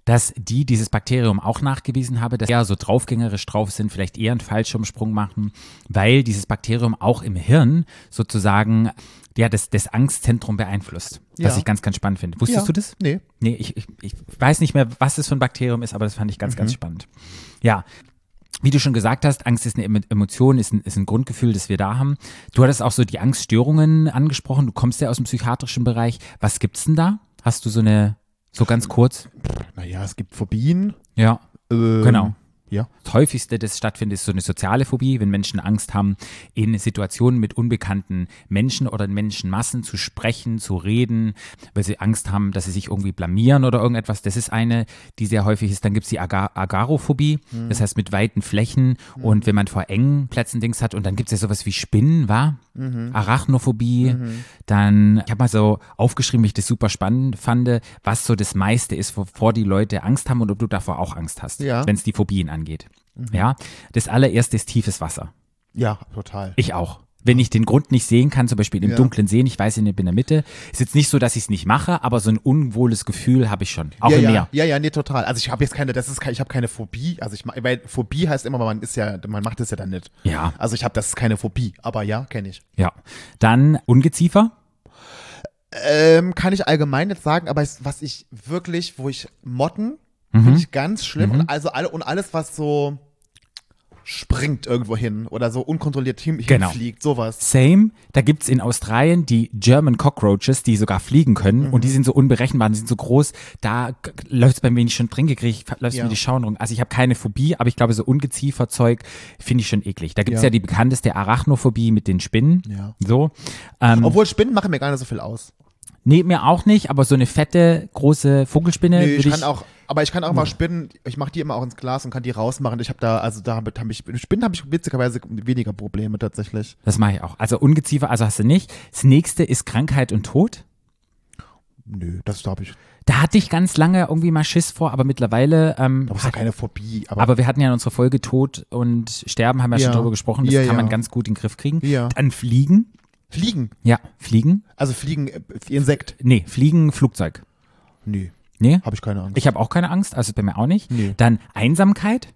dass die dieses Bakterium auch nachgewiesen habe, dass sie eher so draufgängerisch drauf sind, vielleicht eher einen Fallschirmsprung machen, weil dieses Bakterium auch im Hirn sozusagen ja, das, das Angstzentrum beeinflusst. Ja. Was ich ganz, ganz spannend finde. Wusstest ja. du das? Nee. Nee, ich, ich, ich weiß nicht mehr, was das für ein Bakterium ist, aber das fand ich ganz, ganz spannend. Ja. Wie du schon gesagt hast, Angst ist eine Emo- Emotion, ist ein, ist ein Grundgefühl, das wir da haben. Du hattest auch so die Angststörungen angesprochen. Du kommst ja aus dem psychiatrischen Bereich. Was gibt's denn da? Hast du so eine, so ganz kurz? Naja, es gibt Phobien. Ja, Ähm, genau. Ja. Das häufigste, das stattfindet, ist so eine soziale Phobie, wenn Menschen Angst haben, in Situationen mit unbekannten Menschen oder in Menschenmassen zu sprechen, zu reden, weil sie Angst haben, dass sie sich irgendwie blamieren oder irgendetwas. Das ist eine, die sehr häufig ist. Dann gibt es die Aga Agarophobie, das heißt mit weiten Flächen und wenn man vor engen Plätzen Dings hat. Und dann gibt es ja sowas wie Spinnen, war? Arachnophobie. Dann, ich habe mal so aufgeschrieben, wie ich das super spannend fand, was so das meiste ist, wovor die Leute Angst haben und ob du davor auch Angst hast, Ja. wenn es die Phobien angeht. Ja, das allererste ist tiefes Wasser. Ja, total. Ich auch. Wenn ich den Grund nicht sehen kann, zum Beispiel im Ja. dunklen Sehen, ich weiß, ich bin in der Mitte, ist jetzt nicht so, dass ich es nicht mache, aber so ein unwohles Gefühl habe ich schon. Auch ja, im ja, Meer. ja, ja, nee, total. Also ich habe jetzt keine, das ist kein, ich habe keine Phobie. Also ich, weil Phobie heißt immer, man ist ja, man macht es ja dann nicht. Ja, Also ich habe, das ist keine Phobie, aber ja, kenne ich. ja. Dann Ungeziefer. Ähm, kann ich allgemein jetzt sagen, aber was ich wirklich, wo ich Motten, Mhm. finde ich ganz schlimm und also alle und alles, was so springt irgendwo hin oder so unkontrolliert hin, Genau. hinfliegt, sowas. Same, da gibt's in Australien die German Cockroaches, die sogar fliegen können Mhm. und die sind so unberechenbar, die sind so groß, da g- läuft's bei mir nicht schon drin gekriegt, läuft Ja. mir die Schauen rum. Also ich habe keine Phobie, aber ich glaube so Ungezieferzeug finde ich schon eklig. Da gibt's ja. Ja. die bekannteste Arachnophobie mit den Spinnen. Ja. So. Ähm, Obwohl Spinnen machen mir gar nicht so viel aus. Nee, mir auch nicht, aber so eine fette, große Vogelspinne Nee, ich kann auch, aber ich kann auch mal Spinnen, ich mache die immer auch ins Glas und kann die rausmachen. Ich habe da, also da habe hab ich, Spinnen habe ich witzigerweise weniger Probleme tatsächlich. Das mache ich auch. Also Ungeziefer, also hast du nicht. Das nächste ist Krankheit und Tod. Nö, das glaube ich. Da hatte ich ganz lange irgendwie mal Schiss vor, aber mittlerweile, ähm, Das ist ja keine Phobie, aber, aber wir hatten ja in unserer Folge Tod und Sterben, haben wir Ja. schon drüber gesprochen, das Ja, kann man ja. ganz gut in den Griff kriegen. Ja. Dann Fliegen. Fliegen. Ja, Fliegen. Also Fliegen, äh, Insekt. Nee, Fliegen, Flugzeug. Nee, Nee, habe ich keine Angst. ich habe auch keine Angst, also bei mir auch nicht. Nee. Dann Einsamkeit.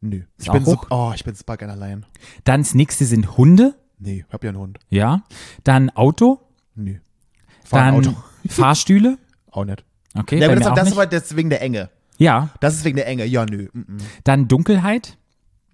nee. Ich auch bin so, hoch. oh, ich bin super gerne allein. Dann das nächste sind Hunde. Nee, hab ja einen Hund. Ja. Dann Auto. Nee. Fahr ein Dann Auto. [laughs] Fahrstühle. Auch nicht. Okay, Ja, bei aber mir das, auch das ist nicht. aber das ist wegen der Enge. Ja. Das ist wegen der Enge. Ja, nö. Mm, Dann Dunkelheit.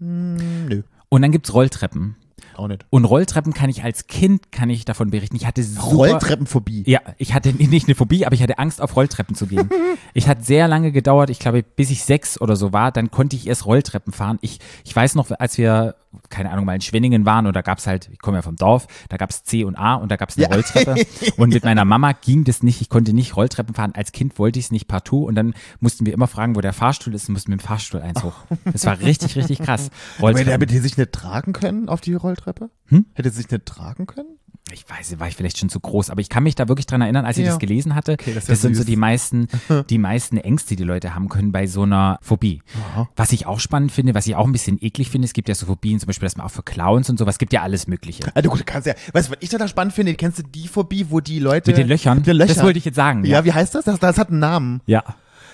mm, nö. Und dann gibt's Rolltreppen. Auch nicht. Und Rolltreppen kann ich als Kind, kann ich davon berichten. Ich hatte super, Rolltreppenphobie. Ja, ich hatte [laughs] nicht eine Phobie, aber ich hatte Angst, auf Rolltreppen zu gehen. [laughs] ich hat sehr lange gedauert, ich glaube, bis ich sechs oder so war, dann konnte ich erst Rolltreppen fahren. Ich, ich weiß noch, als wir, keine Ahnung, mal in Schwenningen waren und da gab's halt, ich komme ja vom Dorf, da gab's C und A und da gab's eine Ja. Rolltreppe. [laughs] und mit meiner Mama ging das nicht, ich konnte nicht Rolltreppen fahren. Als Kind wollte ich es nicht partout und dann mussten wir immer fragen, wo der Fahrstuhl ist und mussten mit dem Fahrstuhl eins hoch. Das war richtig, richtig krass. [laughs] Aber Rolltreppen. hätte sich nicht tragen können auf die Rolltreppe? Hm? Hätte sie sich nicht tragen können? Ich weiß, war ich vielleicht schon zu groß, aber ich kann mich da wirklich dran erinnern, als ich Ja. das gelesen hatte. Okay, das das ja sind so die meisten, [laughs] die meisten Ängste, die Leute haben können bei so einer Phobie. Aha. Was ich auch spannend finde, was ich auch ein bisschen eklig finde, es gibt ja so Phobien, zum Beispiel, dass man auch für Clowns und sowas, gibt ja alles Mögliche. Also gut, du kannst ja, weißt du, was ich total spannend finde? Kennst du die Phobie, wo die Leute. Mit den Löchern? Mit den Löchern. Das wollte ich jetzt sagen. Ja, wie heißt das? das? Das hat einen Namen. Ja.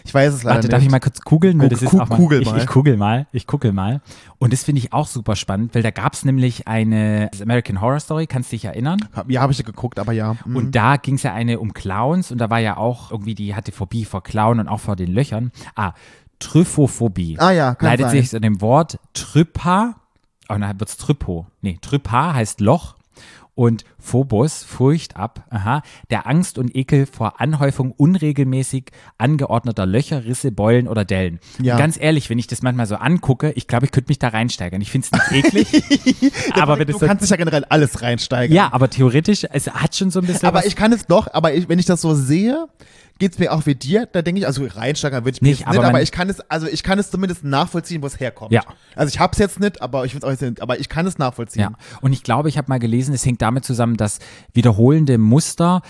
Ich weiß es leider Warte, nicht. darf ich mal kurz googeln? Weil Gu- das ist auch mal, kugel ich, mal. ich kugel mal. Ich kugel mal. Und das finde ich auch super spannend, weil da gab es nämlich eine American Horror Story, kannst du dich erinnern? Ja, habe ich geguckt, aber ja. Mhm. Und da ging es ja eine um Clowns und da war ja auch irgendwie, die hatte Phobie vor Clown und auch vor den Löchern. Ah, Tryphophobie. Ah ja, kann Leitet sein. sich an dem Wort Trypa, oh dann wird's Trypo. Nee, Trypa heißt Loch und Phobos, Furcht ab, aha, der Angst und Ekel vor Anhäufung unregelmäßig angeordneter Löcher, Risse, Beulen oder Dellen. Ja. Ganz ehrlich, wenn ich das manchmal so angucke, ich glaube, ich könnte mich da reinsteigern. Ich finde es nicht eklig, [laughs] aber wenn du so, kannst dich ja generell alles reinsteigen. ja, aber theoretisch, es hat schon so ein bisschen Aber ich kann es doch, aber ich, wenn ich das so sehe, geht's mir auch wie dir, da denke ich, also reinsteigern würde ich Nicht, jetzt aber nicht, aber ich kann es, also ich kann es zumindest nachvollziehen, wo es herkommt. Ja. Also ich hab's jetzt nicht, aber ich auch nicht, aber ich kann es nachvollziehen. Ja, und ich glaube, ich habe mal gelesen, es hängt damit zusammen, dass wiederholende Muster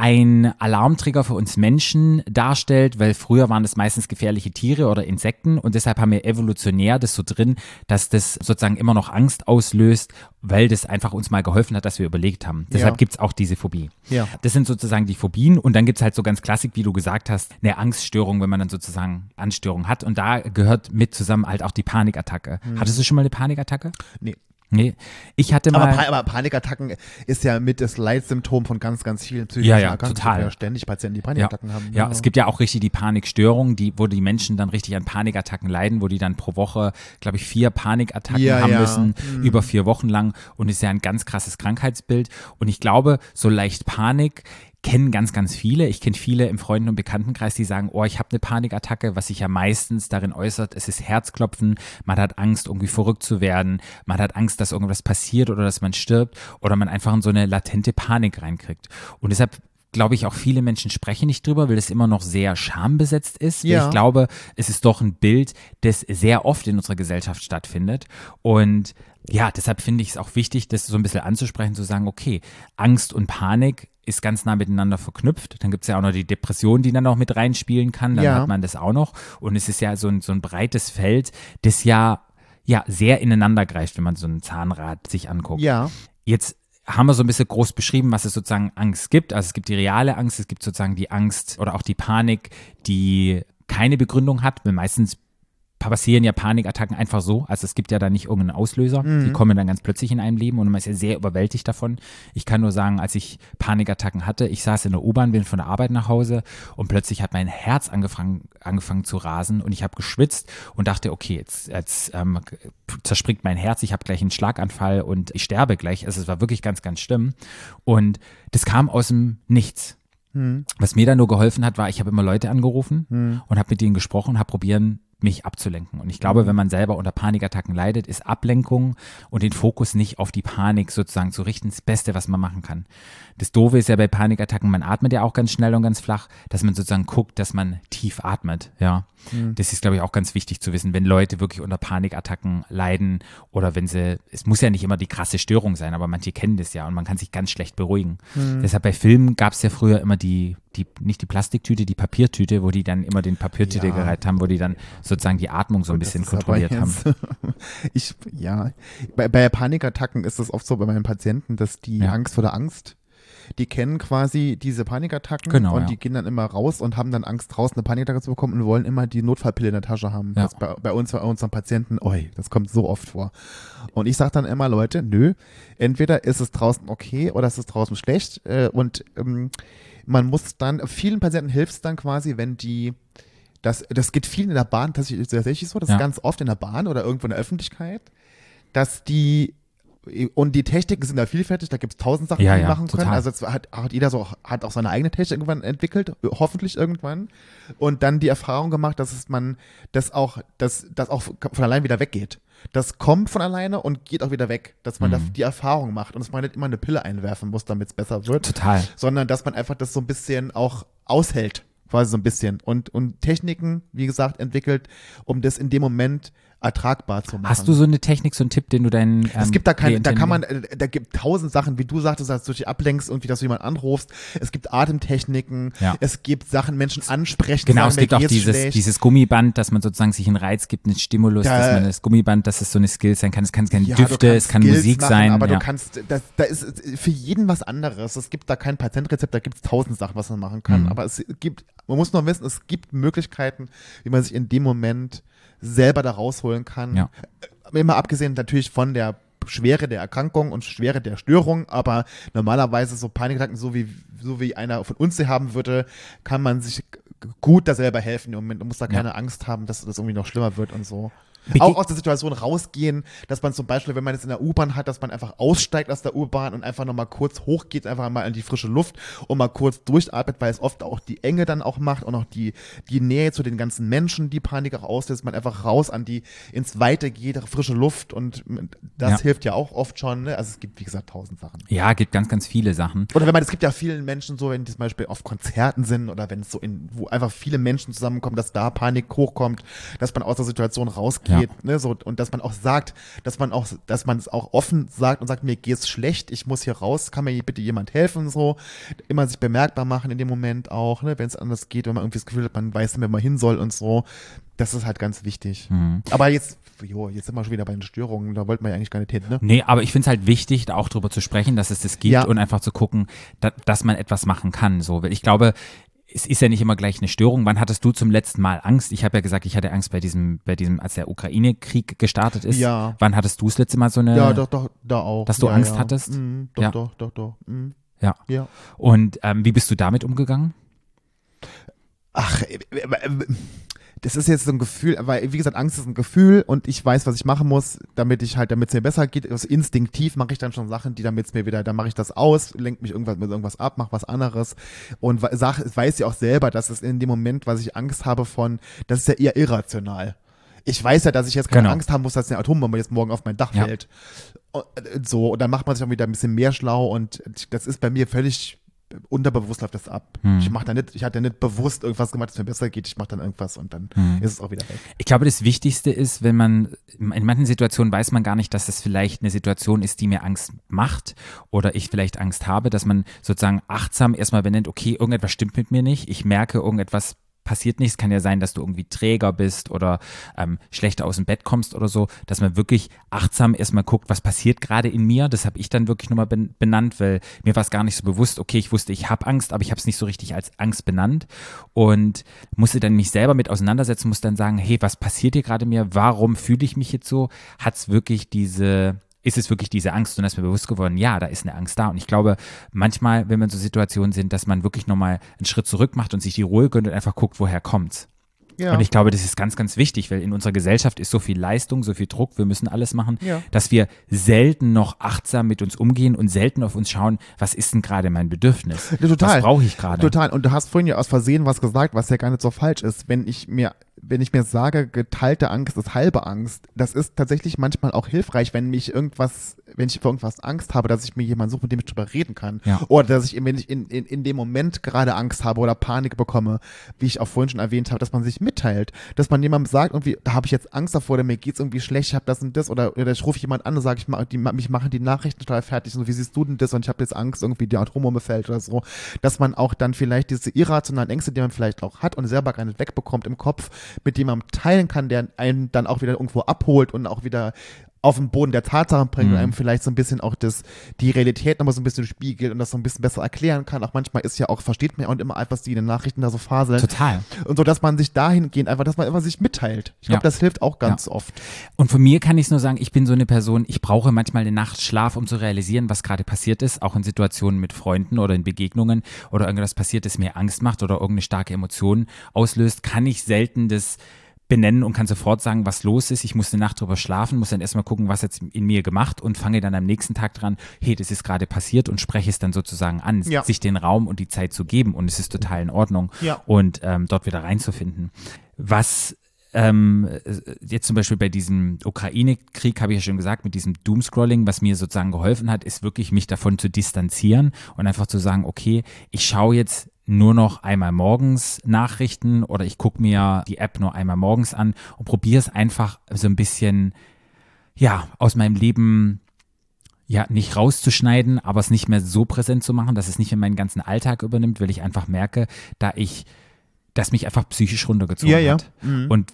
ein Alarmtrigger für uns Menschen darstellt, weil früher waren das meistens gefährliche Tiere oder Insekten und deshalb haben wir evolutionär das so drin, dass das sozusagen immer noch Angst auslöst, weil das einfach uns mal geholfen hat, dass wir überlegt haben. Deshalb Ja. gibt's auch diese Phobie. Ja. Das sind sozusagen die Phobien und dann gibt's halt so ganz klassik, wie du gesagt hast, eine Angststörung, wenn man dann sozusagen Anstörung hat und da gehört mit zusammen halt auch die Panikattacke. Hattest du schon mal eine Panikattacke? Nee. Nee, ich hatte Aber, mal. Pa aber Panikattacken ist ja mit das Leitsymptom von ganz, ganz vielen psychischen Ja, ja, Erkrankungen. total. Ja, ständig Patienten, die ja, Panikattacken haben. ja, es gibt ja auch richtig die Panikstörung, die, wo die Menschen dann richtig an Panikattacken leiden, wo die dann pro Woche, glaube ich, vier Panikattacken Ja, haben ja. müssen, Mhm. über vier Wochen lang und ist ja ein ganz krasses Krankheitsbild. Und ich glaube, so leicht Panik kennen ganz, ganz viele. Ich kenne viele im Freunden- und Bekanntenkreis, die sagen, oh, ich habe eine Panikattacke, was sich ja meistens darin äußert, es ist Herzklopfen, man hat Angst, irgendwie verrückt zu werden, man hat Angst, dass irgendwas passiert oder dass man stirbt oder man einfach in so eine latente Panik reinkriegt. Und deshalb glaube ich, auch viele Menschen sprechen nicht drüber, weil es immer noch sehr schambesetzt ist. Ja. Ich glaube, es ist doch ein Bild, das sehr oft in unserer Gesellschaft stattfindet. Und ja, deshalb finde ich es auch wichtig, das so ein bisschen anzusprechen, zu sagen, okay, Angst und Panik ist ganz nah miteinander verknüpft. Dann gibt es ja auch noch die Depression, die dann auch mit reinspielen kann. Dann Ja. hat man das auch noch. Und es ist ja so ein, so ein breites Feld, das ja, ja sehr ineinander greift, wenn man so ein Zahnrad sich anguckt. Ja. Jetzt haben wir so ein bisschen groß beschrieben, was es sozusagen Angst gibt. Also es gibt die reale Angst, es gibt sozusagen die Angst oder auch die Panik, die keine Begründung hat, weil meistens passieren ja Panikattacken einfach so. Also es gibt ja da nicht irgendeinen Auslöser. Die kommen dann ganz plötzlich in einem Leben und man ist ja sehr überwältigt davon. Ich kann nur sagen, als ich Panikattacken hatte, ich saß in der U-Bahn, bin von der Arbeit nach Hause und plötzlich hat mein Herz angefangen, angefangen zu rasen und ich habe geschwitzt und dachte, okay, jetzt, jetzt ähm, zerspringt mein Herz, ich habe gleich einen Schlaganfall und ich sterbe gleich. Also es war wirklich ganz, ganz schlimm. Und das kam aus dem Nichts. Was mir dann nur geholfen hat, war, ich habe immer Leute angerufen und habe mit denen gesprochen, habe probieren, mich abzulenken. Und ich glaube, wenn man selber unter Panikattacken leidet, ist Ablenkung und den Fokus nicht auf die Panik sozusagen zu richten, das Beste, was man machen kann. Das Doofe ist ja bei Panikattacken, man atmet ja auch ganz schnell und ganz flach, dass man sozusagen guckt, dass man tief atmet, ja. Das ist, glaube ich, auch ganz wichtig zu wissen, wenn Leute wirklich unter Panikattacken leiden oder wenn sie, es muss ja nicht immer die krasse Störung sein, aber manche kennen das ja und man kann sich ganz schlecht beruhigen. Deshalb bei Filmen gab es ja früher immer die die, nicht die Plastiktüte, die Papiertüte, wo die dann immer den Papiertüte Ja. gereiht haben, wo die dann sozusagen die Atmung so ein bisschen kontrolliert haben. [laughs] Ich, ja, bei, bei Panikattacken ist es oft so bei meinen Patienten, dass die Ja. Angst vor der Angst, die kennen quasi diese Panikattacken Genau, und ja. die gehen dann immer raus und haben dann Angst, draußen eine Panikattacke zu bekommen und wollen immer die Notfallpille in der Tasche haben. Ja. Das bei, bei uns, bei unseren Patienten, oi, das kommt so oft vor. Und ich sage dann immer, Leute, nö, entweder ist es draußen okay oder ist es draußen schlecht äh, und ähm, man muss dann, vielen Patienten hilft es dann quasi, wenn die das, das geht vielen in der Bahn tatsächlich, tatsächlich so, das Ja. ist ganz oft in der Bahn oder irgendwo in der Öffentlichkeit, dass die und die Techniken sind da vielfältig, da gibt es tausend Sachen, Ja, die ja, machen können. total. Also es hat, hat jeder so hat auch seine eigene Technik irgendwann entwickelt, hoffentlich irgendwann. Und dann die Erfahrung gemacht, dass es man das auch, dass das auch von allein wieder weggeht. Das kommt von alleine und geht auch wieder weg. Dass man da Mhm. die Erfahrung macht und dass man nicht immer eine Pille einwerfen muss, damit es besser wird Total. sondern dass man einfach das so ein bisschen auch aushält, quasi so ein bisschen und, und Techniken, wie gesagt, entwickelt, um das in dem Moment ertragbar zu machen. Hast du so eine Technik, so einen Tipp, den du deinen ähm, es gibt da keine, da kann man, äh, da gibt tausend Sachen, wie du sagtest, dass du dich ablenkst und wie dass du jemanden anrufst. Es gibt Atemtechniken, Ja. es gibt Sachen, Menschen ansprechen, Genau, sagen, es gibt auch dieses, schlecht. dieses Gummiband, dass man sozusagen sich einen Reiz gibt, einen Stimulus, Da- dass man das Gummiband, dass es so eine Skill sein kann. Es kann, kann Ja, Düfte, es kann Skills Musik machen, sein. Aber ja. du kannst, das, da ist für jeden was anderes. Es gibt da kein Patentrezept, da gibt es tausend Sachen, was man machen kann. Mhm. Aber es gibt, man muss nur wissen, es gibt Möglichkeiten, wie man sich in dem Moment selber da rausholen kann. Ja. Immer abgesehen natürlich von der Schwere der Erkrankung und Schwere der Störung, aber normalerweise so Panikattacken, so wie, so wie einer von uns sie haben würde, kann man sich gut da selber helfen im Moment. Man muss da keine Angst haben, dass das irgendwie noch schlimmer wird und so. Bege- Auch aus der Situation rausgehen, dass man zum Beispiel, wenn man jetzt in der U-Bahn hat, dass man einfach aussteigt aus der U-Bahn und einfach nochmal kurz hochgeht, einfach mal in die frische Luft und mal kurz durchatmet, weil es oft auch die Enge dann auch macht und auch die, die Nähe zu den ganzen Menschen, die Panik auch auslöst, man einfach raus an die, ins Weite geht, frische Luft und das Ja. hilft ja auch oft schon, ne? Also es gibt, wie gesagt, tausend Sachen. ja, gibt ganz, ganz viele Sachen. Oder wenn man, es gibt ja vielen Menschen so, wenn die zum Beispiel auf Konzerten sind oder wenn es so in, wo einfach viele Menschen zusammenkommen, dass da Panik hochkommt, dass man aus der Situation rausgeht, ne, so, und dass man auch sagt, dass man auch, dass man es auch offen sagt und sagt, mir geht's schlecht, ich muss hier raus, kann mir bitte jemand helfen, so, immer sich bemerkbar machen in dem Moment auch, ne, wenn es anders geht, wenn man irgendwie das Gefühl hat, man weiß nicht mehr, wo man hin soll und so, das ist halt ganz wichtig. Mhm. Aber jetzt, jo, jetzt sind wir schon wieder bei den Störungen, da wollten wir ja eigentlich gar nicht hin, ne? Nee, aber ich finde es halt wichtig, da auch drüber zu sprechen, dass es das gibt Ja. und einfach zu gucken, da, dass man etwas machen kann. So, weil ich glaube, es ist ja nicht immer gleich eine Störung. Wann hattest du zum letzten Mal Angst? Ich habe ja gesagt, ich hatte Angst bei diesem, bei diesem, als der Ukraine-Krieg gestartet ist. Ja. Wann hattest du das letzte Mal so eine? Ja, doch, doch, da auch. dass du ja, Angst ja. hattest? Mhm, doch, Ja. doch, doch, doch. Mhm. Ja. Ja. Und ähm, wie bist du damit umgegangen? Ach, äh, äh, äh, das ist jetzt so ein Gefühl, weil wie gesagt, Angst ist ein Gefühl und ich weiß, was ich machen muss, damit ich halt, damit es mir besser geht. Also instinktiv mache ich dann schon Sachen, die damit es mir wieder, dann mache ich das aus, lenke mich irgendwas mit irgendwas ab, mache was anderes und sag, weiß ja auch selber, dass es in dem Moment, was ich Angst habe von, das ist ja eher irrational. Ich weiß ja, dass ich jetzt keine Genau. Angst haben muss, dass eine Atombombe jetzt morgen auf mein Dach Ja. fällt. Und, äh, so, und dann macht man sich auch wieder ein bisschen mehr schlau und das ist bei mir völlig unterbewusst läuft das ab. Hm. Ich mach da nicht, ich hatte nicht bewusst irgendwas gemacht, dass mir besser geht. Ich mache dann irgendwas und dann Hm. ist es auch wieder weg. Ich glaube, das Wichtigste ist, wenn man, in manchen Situationen weiß man gar nicht, dass es vielleicht eine Situation ist, die mir Angst macht oder ich vielleicht Angst habe, dass man sozusagen achtsam erstmal benennt, okay, irgendetwas stimmt mit mir nicht, ich merke, irgendetwas passiert nicht. Es kann ja sein, dass du irgendwie träger bist oder ähm, schlechter aus dem Bett kommst oder so, dass man wirklich achtsam erstmal guckt, was passiert gerade in mir. Das habe ich dann wirklich nochmal ben benannt, weil mir war es gar nicht so bewusst, okay, ich wusste, ich habe Angst, aber ich habe es nicht so richtig als Angst benannt und musste dann mich selber mit auseinandersetzen, musste dann sagen, hey, was passiert hier gerade mir? Warum fühle ich mich jetzt so? Hat es wirklich diese ist es wirklich diese Angst und da ist mir bewusst geworden, ja, da ist eine Angst da. Und ich glaube, manchmal, wenn wir in so Situationen sind, dass man wirklich nochmal einen Schritt zurück macht und sich die Ruhe gönnt und einfach guckt, woher kommt's. Ja. Und ich glaube, das ist ganz, ganz wichtig, weil in unserer Gesellschaft ist so viel Leistung, so viel Druck, wir müssen alles machen, Ja. dass wir selten noch achtsam mit uns umgehen und selten auf uns schauen, was ist denn gerade mein Bedürfnis? Total. Was brauche ich gerade? Total. Und du hast vorhin ja aus Versehen was gesagt, was ja gar nicht so falsch ist. Wenn ich mir wenn ich mir sage, geteilte Angst ist halbe Angst, das ist tatsächlich manchmal auch hilfreich, wenn mich irgendwas, wenn ich vor irgendwas Angst habe, dass ich mir jemanden suche, mit dem ich drüber reden kann. Ja. Oder dass ich, wenn ich in, in, in dem Moment gerade Angst habe oder Panik bekomme, wie ich auch vorhin schon erwähnt habe, dass man sich mitteilt, dass man jemandem sagt, irgendwie, da habe ich jetzt Angst davor, oder mir geht's irgendwie schlecht, ich habe das und das, oder, oder ich rufe jemand an und sage, ich mach, die, mich machen die Nachrichten total fertig, und so, wie siehst du denn das? Und ich habe jetzt Angst, irgendwie die Atombombe fällt oder so, dass man auch dann vielleicht diese irrationalen Ängste, die man vielleicht auch hat und selber gar nicht wegbekommt im Kopf, mit jemandem teilen kann, der einen dann auch wieder irgendwo abholt und auch wieder auf den Boden der Tatsachen bringt Mhm. und einem vielleicht so ein bisschen auch das, die Realität nochmal so ein bisschen spiegelt und das so ein bisschen besser erklären kann. Auch manchmal ist ja auch, versteht man ja auch nicht immer einfach, was die in den Nachrichten da so faseln. Total. Und so, dass man sich dahingehend einfach, dass man immer sich mitteilt. Ich glaube, Ja. das hilft auch ganz oft. Und von mir kann ich es nur sagen, ich bin so eine Person, ich brauche manchmal eine Nacht Schlaf, um zu realisieren, was gerade passiert ist, auch in Situationen mit Freunden oder in Begegnungen oder irgendwas passiert, das mir Angst macht oder irgendeine starke Emotion auslöst, kann ich selten das benennen und kann sofort sagen, was los ist. Ich muss eine Nacht drüber schlafen, muss dann erstmal gucken, was jetzt in mir gemacht und fange dann am nächsten Tag dran, hey, das ist gerade passiert und spreche es dann sozusagen an, Ja. sich den Raum und die Zeit zu geben und es ist total in Ordnung Ja. und ähm, dort wieder reinzufinden. Was ähm, äh, jetzt zum Beispiel bei diesem Ukraine-Krieg habe ich ja schon gesagt, mit diesem Doomscrolling, was mir sozusagen geholfen hat, ist wirklich mich davon zu distanzieren und einfach zu sagen, okay, ich schaue jetzt nur noch einmal morgens Nachrichten oder ich gucke mir die App nur einmal morgens an und probiere es einfach so ein bisschen, ja, aus meinem Leben ja, nicht rauszuschneiden, aber es nicht mehr so präsent zu machen, dass es nicht mehr meinen ganzen Alltag übernimmt, weil ich einfach merke, da ich, dass mich einfach psychisch runtergezogen Ja, ja. hat. Mhm. Und,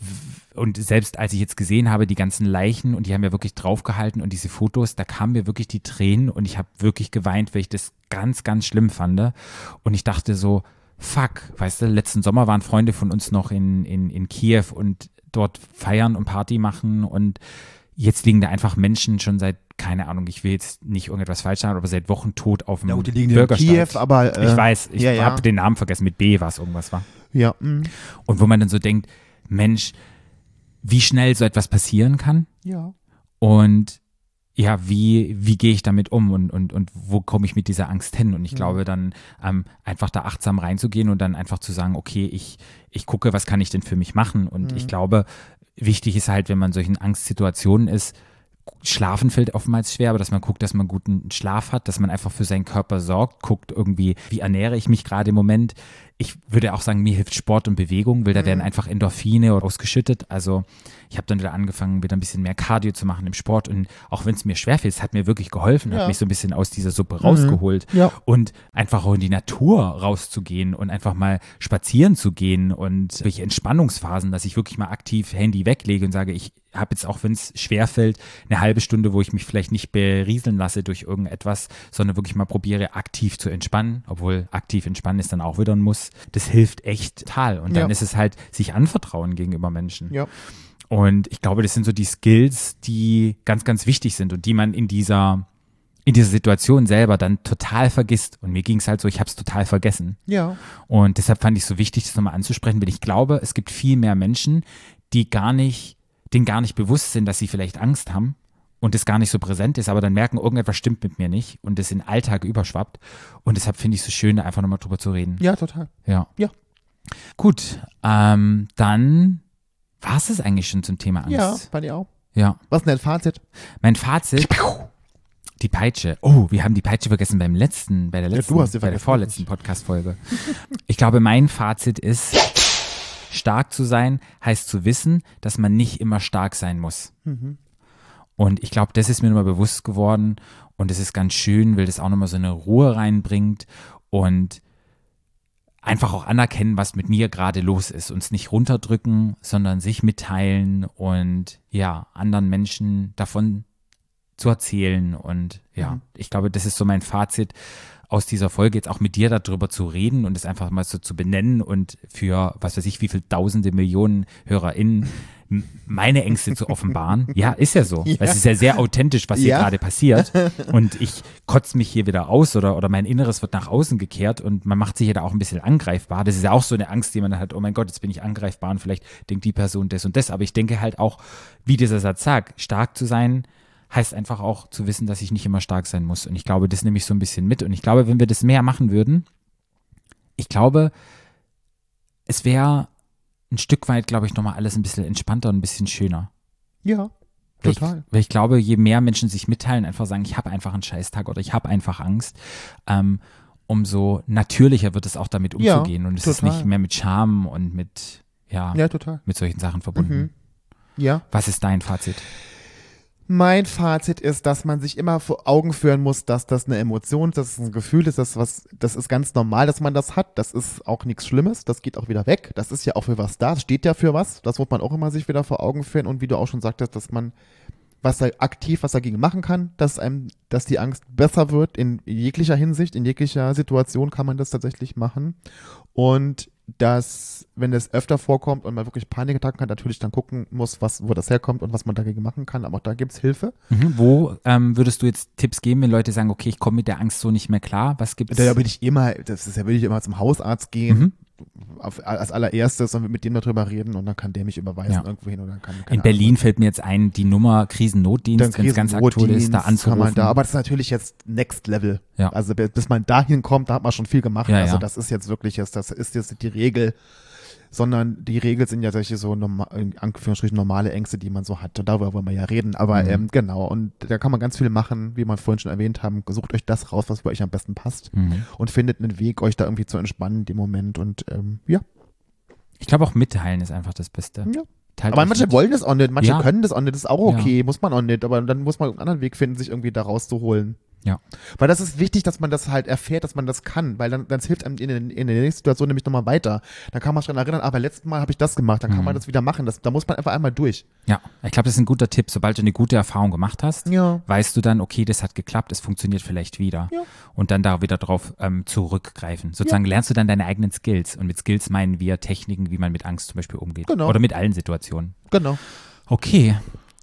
und selbst als ich jetzt gesehen habe, die ganzen Leichen und die haben ja wirklich draufgehalten und diese Fotos, da kamen mir wirklich die Tränen und ich habe wirklich geweint, weil ich das ganz, ganz schlimm fand. Und ich dachte so, fuck, weißt du, letzten Sommer waren Freunde von uns noch in, in, in Kiew und dort feiern und Party machen und jetzt liegen da einfach Menschen schon seit, keine Ahnung, ich will jetzt nicht irgendetwas falsch sagen, aber seit Wochen tot auf dem Ja, gut, die liegen in. Kiew, aber. Äh, ich weiß, ich ja, ja. habe den Namen vergessen, mit B was irgendwas war. Ja, mhm. Und wo man dann so denkt, Mensch, wie schnell so etwas passieren kann ja. und ja, wie, wie gehe ich damit um und, und, und wo komme ich mit dieser Angst hin? Und ich glaube dann ähm, einfach da achtsam reinzugehen und dann einfach zu sagen, okay, ich, ich gucke, was kann ich denn für mich machen? Und ich glaube, wichtig ist halt, wenn man in solchen Angstsituationen ist, Schlafen fällt oftmals schwer, aber dass man guckt, dass man guten Schlaf hat, dass man einfach für seinen Körper sorgt, guckt irgendwie, wie ernähre ich mich gerade im Moment. Ich würde auch sagen, mir hilft Sport und Bewegung, weil da werden einfach Endorphine ausgeschüttet. Also ich habe dann wieder angefangen, wieder ein bisschen mehr Cardio zu machen im Sport und auch wenn es mir schwerfällt, es hat mir wirklich geholfen, Ja. hat mich so ein bisschen aus dieser Suppe rausgeholt Ja. und einfach auch in die Natur rauszugehen und einfach mal spazieren zu gehen und durch Entspannungsphasen, dass ich wirklich mal aktiv Handy weglege und sage, ich habe jetzt auch, wenn es schwerfällt, eine halbe Stunde, wo ich mich vielleicht nicht berieseln lasse durch irgendetwas, sondern wirklich mal probiere, aktiv zu entspannen, obwohl aktiv entspannen ist dann auch wieder ein Muss. Das hilft echt total. Und dann Ja. ist es halt, sich anvertrauen gegenüber Menschen. Ja. Und ich glaube, das sind so die Skills, die ganz, ganz wichtig sind und die man in dieser, in dieser Situation selber dann total vergisst. Und mir ging es halt so, ich habe es total vergessen. Ja. Und deshalb fand ich es so wichtig, das nochmal anzusprechen, weil ich glaube, es gibt viel mehr Menschen, die gar nicht, denen gar nicht bewusst sind, dass sie vielleicht Angst haben und es gar nicht so präsent ist, aber dann merken, irgendetwas stimmt mit mir nicht und es in den Alltag überschwappt. Und deshalb finde ich es so schön, da einfach nochmal drüber zu reden. Ja, total. Ja. Ja. Gut, ähm, dann war es eigentlich schon zum Thema Angst. Ja, bei dir auch. ja. Was ist denn dein Fazit? Mein Fazit. Die Peitsche. Oh, wir haben die Peitsche vergessen beim letzten, bei der Ja, letzten, du hast sie bei der vorletzten Podcast-Folge. Ich glaube, mein Fazit ist, stark zu sein heißt zu wissen, dass man nicht immer stark sein muss. Mhm. Und ich glaube, das ist mir nochmal bewusst geworden und es ist ganz schön, weil das auch nochmal so eine Ruhe reinbringt und einfach auch anerkennen, was mit mir gerade los ist. Uns nicht runterdrücken, sondern sich mitteilen und ja, anderen Menschen davon zu erzählen. Und ja, Mhm. ich glaube, das ist so mein Fazit aus dieser Folge, jetzt auch mit dir darüber zu reden und es einfach mal so zu benennen und für, was weiß ich, wie viele tausende Millionen HörerInnen meine Ängste zu offenbaren. [laughs] Ja, ist ja so. Ja. Es ist ja sehr authentisch, was hier Ja. gerade passiert. [laughs] Und ich kotze mich hier wieder aus oder, oder mein Inneres wird nach außen gekehrt und man macht sich ja da auch ein bisschen angreifbar. Das ist ja auch so eine Angst, die man hat, oh mein Gott, jetzt bin ich angreifbar und vielleicht denkt die Person das und das. Aber ich denke halt auch, wie dieser Satz sagt, stark zu sein, heißt einfach auch zu wissen, dass ich nicht immer stark sein muss. Und ich glaube, das nehme ich so ein bisschen mit. Und ich glaube, wenn wir das mehr machen würden, ich glaube, es wäre ein Stück weit, glaube ich, nochmal alles ein bisschen entspannter und ein bisschen schöner. Ja, Weil total. Ich, weil ich glaube, je mehr Menschen sich mitteilen, einfach sagen, ich habe einfach einen Scheißtag oder ich habe einfach Angst, ähm, umso natürlicher wird es auch damit Ja, umzugehen. und es ist total. nicht mehr mit Scham und mit, ja, Ja, total. mit solchen Sachen verbunden. Mhm. Ja. Was ist dein Fazit? Mein Fazit ist, dass man sich immer vor Augen führen muss, dass das eine Emotion ist, dass es ein Gefühl ist, dass was, das ist ganz normal, dass man das hat. Das ist auch nichts Schlimmes, das geht auch wieder weg. Das ist ja auch für was da, das steht ja für was. Das muss man auch immer sich wieder vor Augen führen. Und wie du auch schon sagtest, dass man was da aktiv was dagegen machen kann, dass einem, dass die Angst besser wird in jeglicher Hinsicht, in jeglicher Situation kann man das tatsächlich machen. Und dass, wenn es öfter vorkommt und man wirklich Panikattacken hat, natürlich dann gucken muss, was, wo das herkommt und was man dagegen machen kann. Aber auch da gibt's Hilfe. Mhm. Wo ähm, würdest du jetzt Tipps geben, wenn Leute sagen, okay, ich komme mit der Angst so nicht mehr klar? Was gibt's? Da würde ich immer, das ist ja, würde ich immer zum Hausarzt gehen. Mhm. Auf, als allererstes und mit dem darüber reden und dann kann der mich überweisen Ja. irgendwo hin oder kann. In Berlin Ahnung. fällt mir jetzt ein, die Nummer Krisennotdienst, wenn es ganz aktuell ist, da anzurufen. Kann man da, aber das ist natürlich jetzt Next Level. Ja. Also bis man dahin kommt, da hat man schon viel gemacht. Ja, also das ist jetzt wirklich jetzt, das ist jetzt die Regel, sondern die Regel sind ja solche so in Anführungsstrichen normale Ängste, die man so hat. Und darüber wollen wir ja reden. Aber Mhm. ähm, genau, und da kann man ganz viel machen, wie man vorhin schon erwähnt haben. Sucht euch das raus, was für euch am besten passt Mhm. und findet einen Weg, euch da irgendwie zu entspannen dem Moment. Und ähm, ja. Ich glaube auch mitteilen ist einfach das Beste. Ja. Teilt Aber manche mit. wollen das auch nicht, manche Ja. können das auch nicht, das ist auch Ja. okay, muss man auch nicht, aber dann muss man einen anderen Weg finden, sich irgendwie da rauszuholen. Ja. Weil das ist wichtig, dass man das halt erfährt, dass man das kann, weil dann, dann hilft einem in, in, in der nächsten Situation nämlich nochmal weiter. Dann kann man sich daran erinnern, aber letzten Mal habe ich das gemacht, dann kann Mhm. man das wieder machen. Das, da muss man einfach einmal durch. Ja, ich glaube, das ist ein guter Tipp. Sobald du eine gute Erfahrung gemacht hast, Ja. weißt du dann, okay, das hat geklappt, es funktioniert vielleicht wieder. Ja. Und dann da wieder drauf ähm, zurückgreifen. Sozusagen lernst du dann deine eigenen Skills. Und mit Skills meinen wir Techniken, wie man mit Angst zum Beispiel umgeht. Genau. Oder mit allen Situationen. Genau. Okay,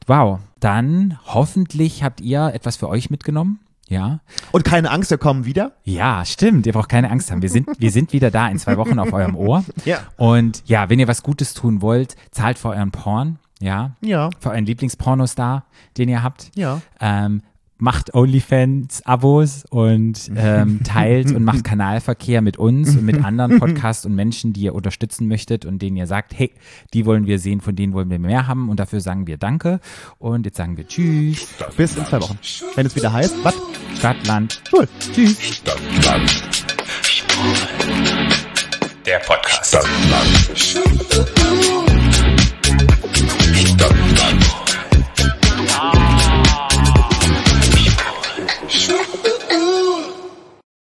wow. Dann hoffentlich habt ihr etwas für euch mitgenommen. Ja. Und keine Angst, wir kommen wieder. Ja, stimmt. Ihr braucht keine Angst haben. Wir sind, wir sind wieder da in zwei Wochen auf eurem Ohr. [laughs] Ja. Und ja, wenn ihr was Gutes tun wollt, zahlt für euren Porn. Ja. Ja. Für euren Lieblingspornostar, den ihr habt. Ja. Ähm, macht OnlyFans-Abos und ähm, [laughs] teilt und macht Kanalverkehr mit uns und mit anderen [laughs] Podcasts und Menschen, die ihr unterstützen möchtet und denen ihr sagt, hey, die wollen wir sehen, von denen wollen wir mehr haben und dafür sagen wir Danke und jetzt sagen wir Tschüss. Stadt, Bis in zwei Wochen, wenn es wieder heißt, was? Stadtland. Cool. Tschüss. Stadtland. Der Podcast. Stadtland. Stadtland. Stadtland. Shoo!